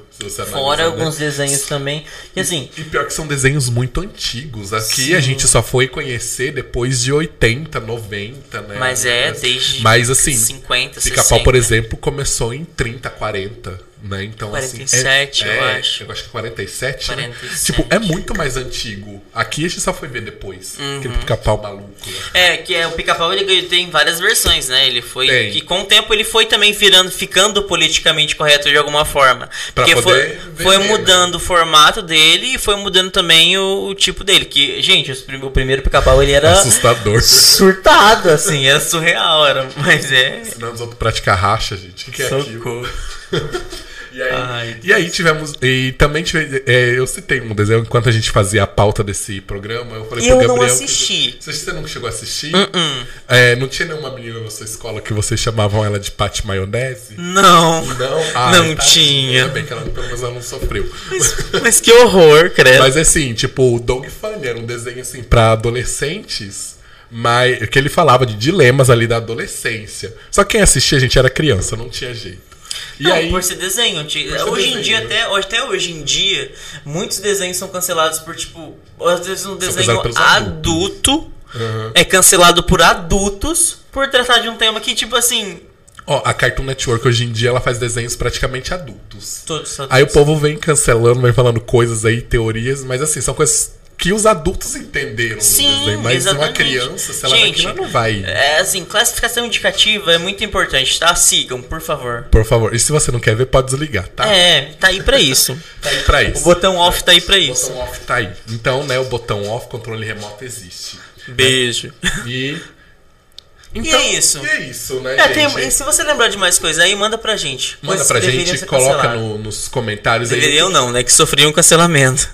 S2: Fora
S1: analisar,
S2: alguns
S1: né?
S2: desenhos também. E assim,
S1: E pior que são desenhos muito antigos. Aqui
S2: Sim.
S1: a gente só foi conhecer depois de 80, 90, né?
S2: mas é desde
S1: Mas assim,
S2: 50,
S1: Pica-pau,
S2: 60.
S1: por exemplo, começou em 30, 40, né? Então,
S2: 47,
S1: assim, é,
S2: eu
S1: é,
S2: acho.
S1: Eu acho que 47, né?
S2: 47.
S1: Tipo, é muito mais antigo. Aqui a gente só foi ver depois.
S2: Uhum.
S1: Aquele pica-pau maluco. né?
S2: É, que é, o Pica-Pau ele tem várias versões, né? Ele foi.
S1: Tem.
S2: E com o tempo ele foi também virando, ficando politicamente correto de alguma forma. Porque foi, foi
S1: vender,
S2: mudando o formato dele e foi mudando também o, o tipo dele. Que, gente, os o primeiro Pica-Pau ele era
S1: Assustador.
S2: surtado, assim, era surreal, era, mas é.
S1: Ensinando os outros a praticar racha, gente. O que, que é aquilo? E aí,
S2: Ai,
S1: e aí tivemos. E também tive, é, eu citei um desenho enquanto a gente fazia a pauta desse programa. Eu falei
S2: Eu
S1: pro
S2: não
S1: Gabriel.
S2: assisti.
S1: Que, você não chegou a assistir?
S2: Uh-uh.
S1: É, não tinha nenhuma menina na sua escola que vocês chamavam ela de Pate Maionese?
S2: Não.
S1: Não, Ai,
S2: Não
S1: tadinha.
S2: tinha.
S1: Ainda bem que ela, pelo menos ela não sofreu.
S2: Mas que horror, credo.
S1: Mas assim, tipo, o Dog Funny era um desenho assim pra adolescentes, mas que ele falava de dilemas ali da adolescência. Só que quem assistia, a gente era criança, não tinha jeito. E
S2: não,
S1: aí,
S2: por ser desenho.
S1: Por ser
S2: hoje
S1: desenho,
S2: em dia,
S1: né?
S2: até, até hoje em dia, muitos desenhos são cancelados por, tipo, às vezes um desenho adulto
S1: Uhum.
S2: é cancelado por adultos por tratar de um tema que, tipo assim,
S1: ó, a Cartoon Network hoje em dia ela faz desenhos praticamente adultos.
S2: todos adultos.
S1: Aí o povo vem cancelando, vem falando coisas aí, teorias, mas assim, são coisas que os adultos entenderam
S2: Sim,
S1: no desenho, mas
S2: exatamente.
S1: uma criança, se ela
S2: Gente,
S1: daquilo, ela não vai.
S2: É assim, classificação indicativa é muito importante, tá? Sigam, por favor.
S1: Por favor. E se você não quer ver, pode desligar, tá?
S2: É, tá aí pra isso.
S1: Tá aí pra isso.
S2: O botão off tá aí pra
S1: O
S2: isso.
S1: botão off tá aí. Então, né, o botão off, controle remoto existe.
S2: Beijo.
S1: E.
S2: E é isso.
S1: E é isso, né,
S2: É,
S1: gente?
S2: tem- se você lembrar de mais coisas aí, manda pra gente.
S1: Manda pra
S2: deveriam
S1: gente, coloca no- nos comentários aí.
S2: Deveriam não, né? Que sofriam cancelamento.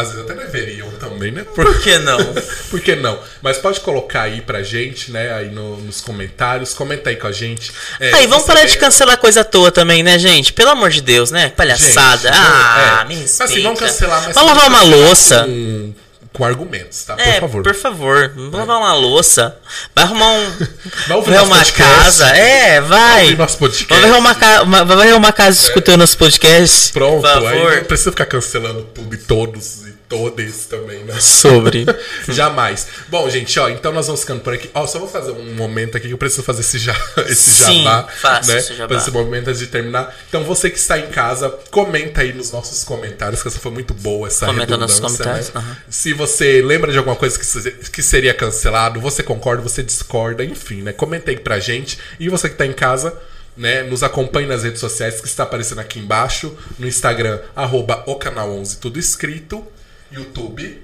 S1: Às vezes até deveriam também, né?
S2: Por que não?
S1: Por que não? Mas pode colocar aí pra gente, né? Aí no- nos comentários. Comenta aí com a gente. É,
S2: Aí, vamos parar de
S1: vê-
S2: cancelar coisa à toa também, né, gente? Pelo amor de Deus, né? Palhaçada.
S1: Gente,
S2: ah,
S1: é.
S2: me
S1: Mas
S2: respeita.
S1: assim, vamos cancelar, mas
S2: Vamos lavar uma louça.
S1: Com, com argumentos, tá? Por
S2: É,
S1: favor.
S2: por favor, vamos lavar uma louça. Vai arrumar um.
S1: Vai ouvir
S2: Vai arrumar
S1: podcast.
S2: casa. É, vai.
S1: ouvir nosso podcast.
S2: Vai arrumar, ca... uma- vai arrumar casa escutando nosso podcast.
S1: Pronto,
S2: Por
S1: aí
S2: favor.
S1: não precisa ficar cancelando tudo e todos e todes também, né?
S2: Sobre.
S1: Jamais. Bom, gente, ó, então nós vamos ficando por aqui. Ó, só vou fazer um momento aqui que eu preciso fazer esse, já, esse
S2: Sim,
S1: jabá.
S2: faça
S1: né?
S2: esse jabá.
S1: Fazer esse momento antes de terminar. Então, você que está em casa, comenta aí nos nossos comentários, que essa foi muito boa, essa
S2: Comenta nos
S1: redundância,
S2: comentários,
S1: né?
S2: aham.
S1: Se você lembra de alguma coisa que, que seria cancelado, você concorda, você discorda, enfim, né? Comenta aí pra gente. E você que tá em casa, né? Nos acompanhe nas redes sociais que está aparecendo aqui embaixo. No Instagram, arroba o canal 11, tudo escrito. YouTube,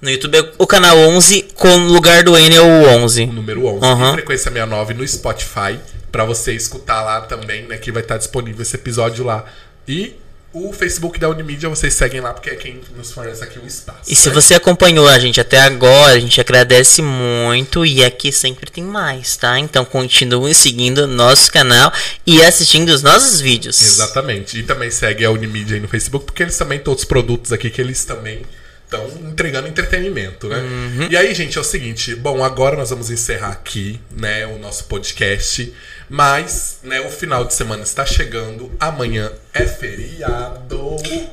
S2: No YouTube é o canal 11, com o lugar do N é o 11.
S1: o número 11.
S2: Aham.
S1: E Frequência 69 no Spotify, pra você escutar lá também, né? Que vai estar disponível esse episódio lá. E o Facebook da Unimídia, vocês seguem lá, porque é quem nos fornece aqui o espaço.
S2: E se você acompanhou a gente até agora, a gente agradece muito e aqui sempre tem mais, tá? Então continue seguindo nosso canal e assistindo os nossos vídeos.
S1: Exatamente. E também segue a Unimídia aí no Facebook, porque eles também têm outros produtos aqui que eles também estão entregando entretenimento, né?
S2: Uhum.
S1: E aí, gente, é o seguinte, bom, agora nós vamos encerrar aqui, né, o nosso podcast, mas, né, o final de semana está chegando, amanhã é feriado.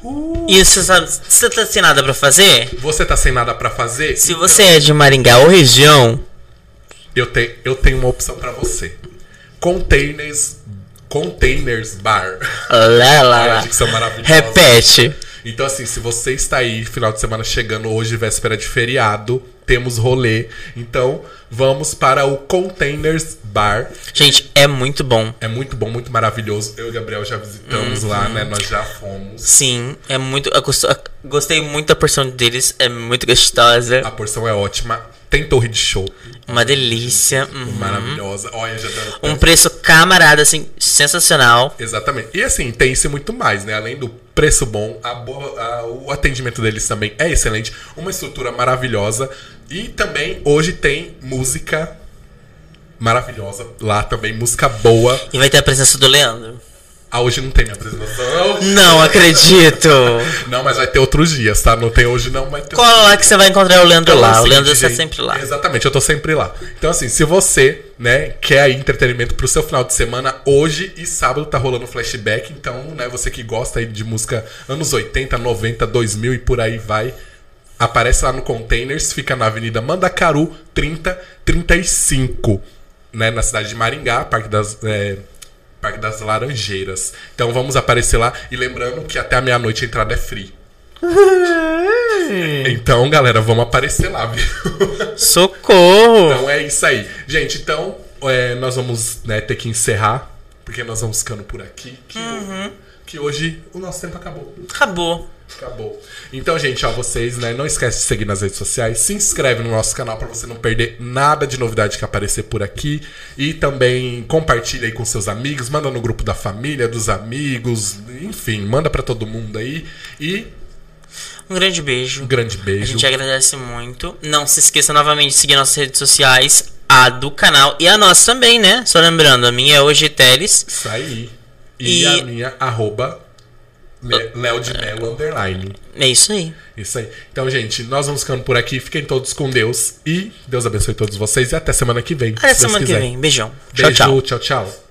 S1: Uhul.
S2: E você sabe, você tá sem nada pra fazer?
S1: Você tá sem nada pra fazer?
S2: Se você é de Maringá ou região,
S1: Eu, te, eu tenho uma opção pra você. Containers Containers Bar.
S2: lá, lá, lá.
S1: dicção maravilhosa.
S2: repete.
S1: Então, assim, se você está aí, final de semana chegando hoje, véspera de feriado, temos rolê. Então, vamos para o Containers Bar.
S2: Gente, é muito bom.
S1: É muito bom, muito maravilhoso. Eu e o Gabriel já visitamos
S2: Uhum.
S1: lá, né? Nós já fomos.
S2: Sim, é muito. Gostei muito da porção deles, é muito gostosa.
S1: A porção é ótima. Tem torre de chopp,
S2: Uma delícia. uhum.
S1: maravilhosa. Olha, já tá...
S2: Um preço camarada, assim, sensacional.
S1: Exatamente. E assim, tem isso muito mais, né? Além do preço bom, a boa- a- o atendimento deles também é excelente, uma estrutura maravilhosa. E também hoje tem música maravilhosa lá também, música boa.
S2: E vai ter a presença do Leandro.
S1: Ah, hoje não tem minha apresentação.
S2: Não acredito!
S1: Não, mas vai ter outros dias, tá? Não tem hoje não, vai ter
S2: Cola lá que você vai encontrar o Leandro
S1: Então, é
S2: lá. O
S1: seguinte,
S2: Leandro está
S1: gente,
S2: sempre lá.
S1: Exatamente, eu tô sempre lá. Então, assim, se você, né, quer aí entretenimento pro seu final de semana, hoje e sábado tá rolando flashback. Então, né, você que gosta aí de música anos 80, 90, 2000 e por aí vai. Aparece lá no Containers, fica na Avenida Mandacaru 3035, né, na cidade de Maringá, Parque das, é, Parque das Laranjeiras. Então vamos aparecer lá e lembrando que até a meia-noite a entrada é free. Então, galera, vamos aparecer lá, viu?
S2: Socorro!
S1: Então é isso aí. Gente, então é, nós vamos né, ter que encerrar, porque nós vamos ficando por aqui. Que, que hoje o nosso tempo acabou.
S2: Acabou.
S1: Acabou. Então, gente, ó, vocês, né, não esquece de seguir nas redes sociais, se inscreve no nosso canal para você não perder nada de novidade que aparecer por aqui e também compartilha aí com seus amigos, manda no grupo da família, dos amigos, enfim, manda para todo mundo aí e
S2: Um grande beijo.
S1: um grande
S2: A
S1: beijo.
S2: gente agradece muito. Não se esqueça novamente de seguir nossas redes sociais, a do canal e a nossa também, né? Só lembrando, a minha é hoje Teles.
S1: Isso aí. E,
S2: E-
S1: a minha arroba Léo de Melo underline.
S2: É isso aí.
S1: Isso aí. Então, gente, nós vamos ficando por aqui. Fiquem todos com Deus. E Deus abençoe todos vocês. E até semana que vem.
S2: Até
S1: se
S2: semana que vem. Beijão.
S1: Beijo,
S2: Tchau, tchau.
S1: tchau, tchau.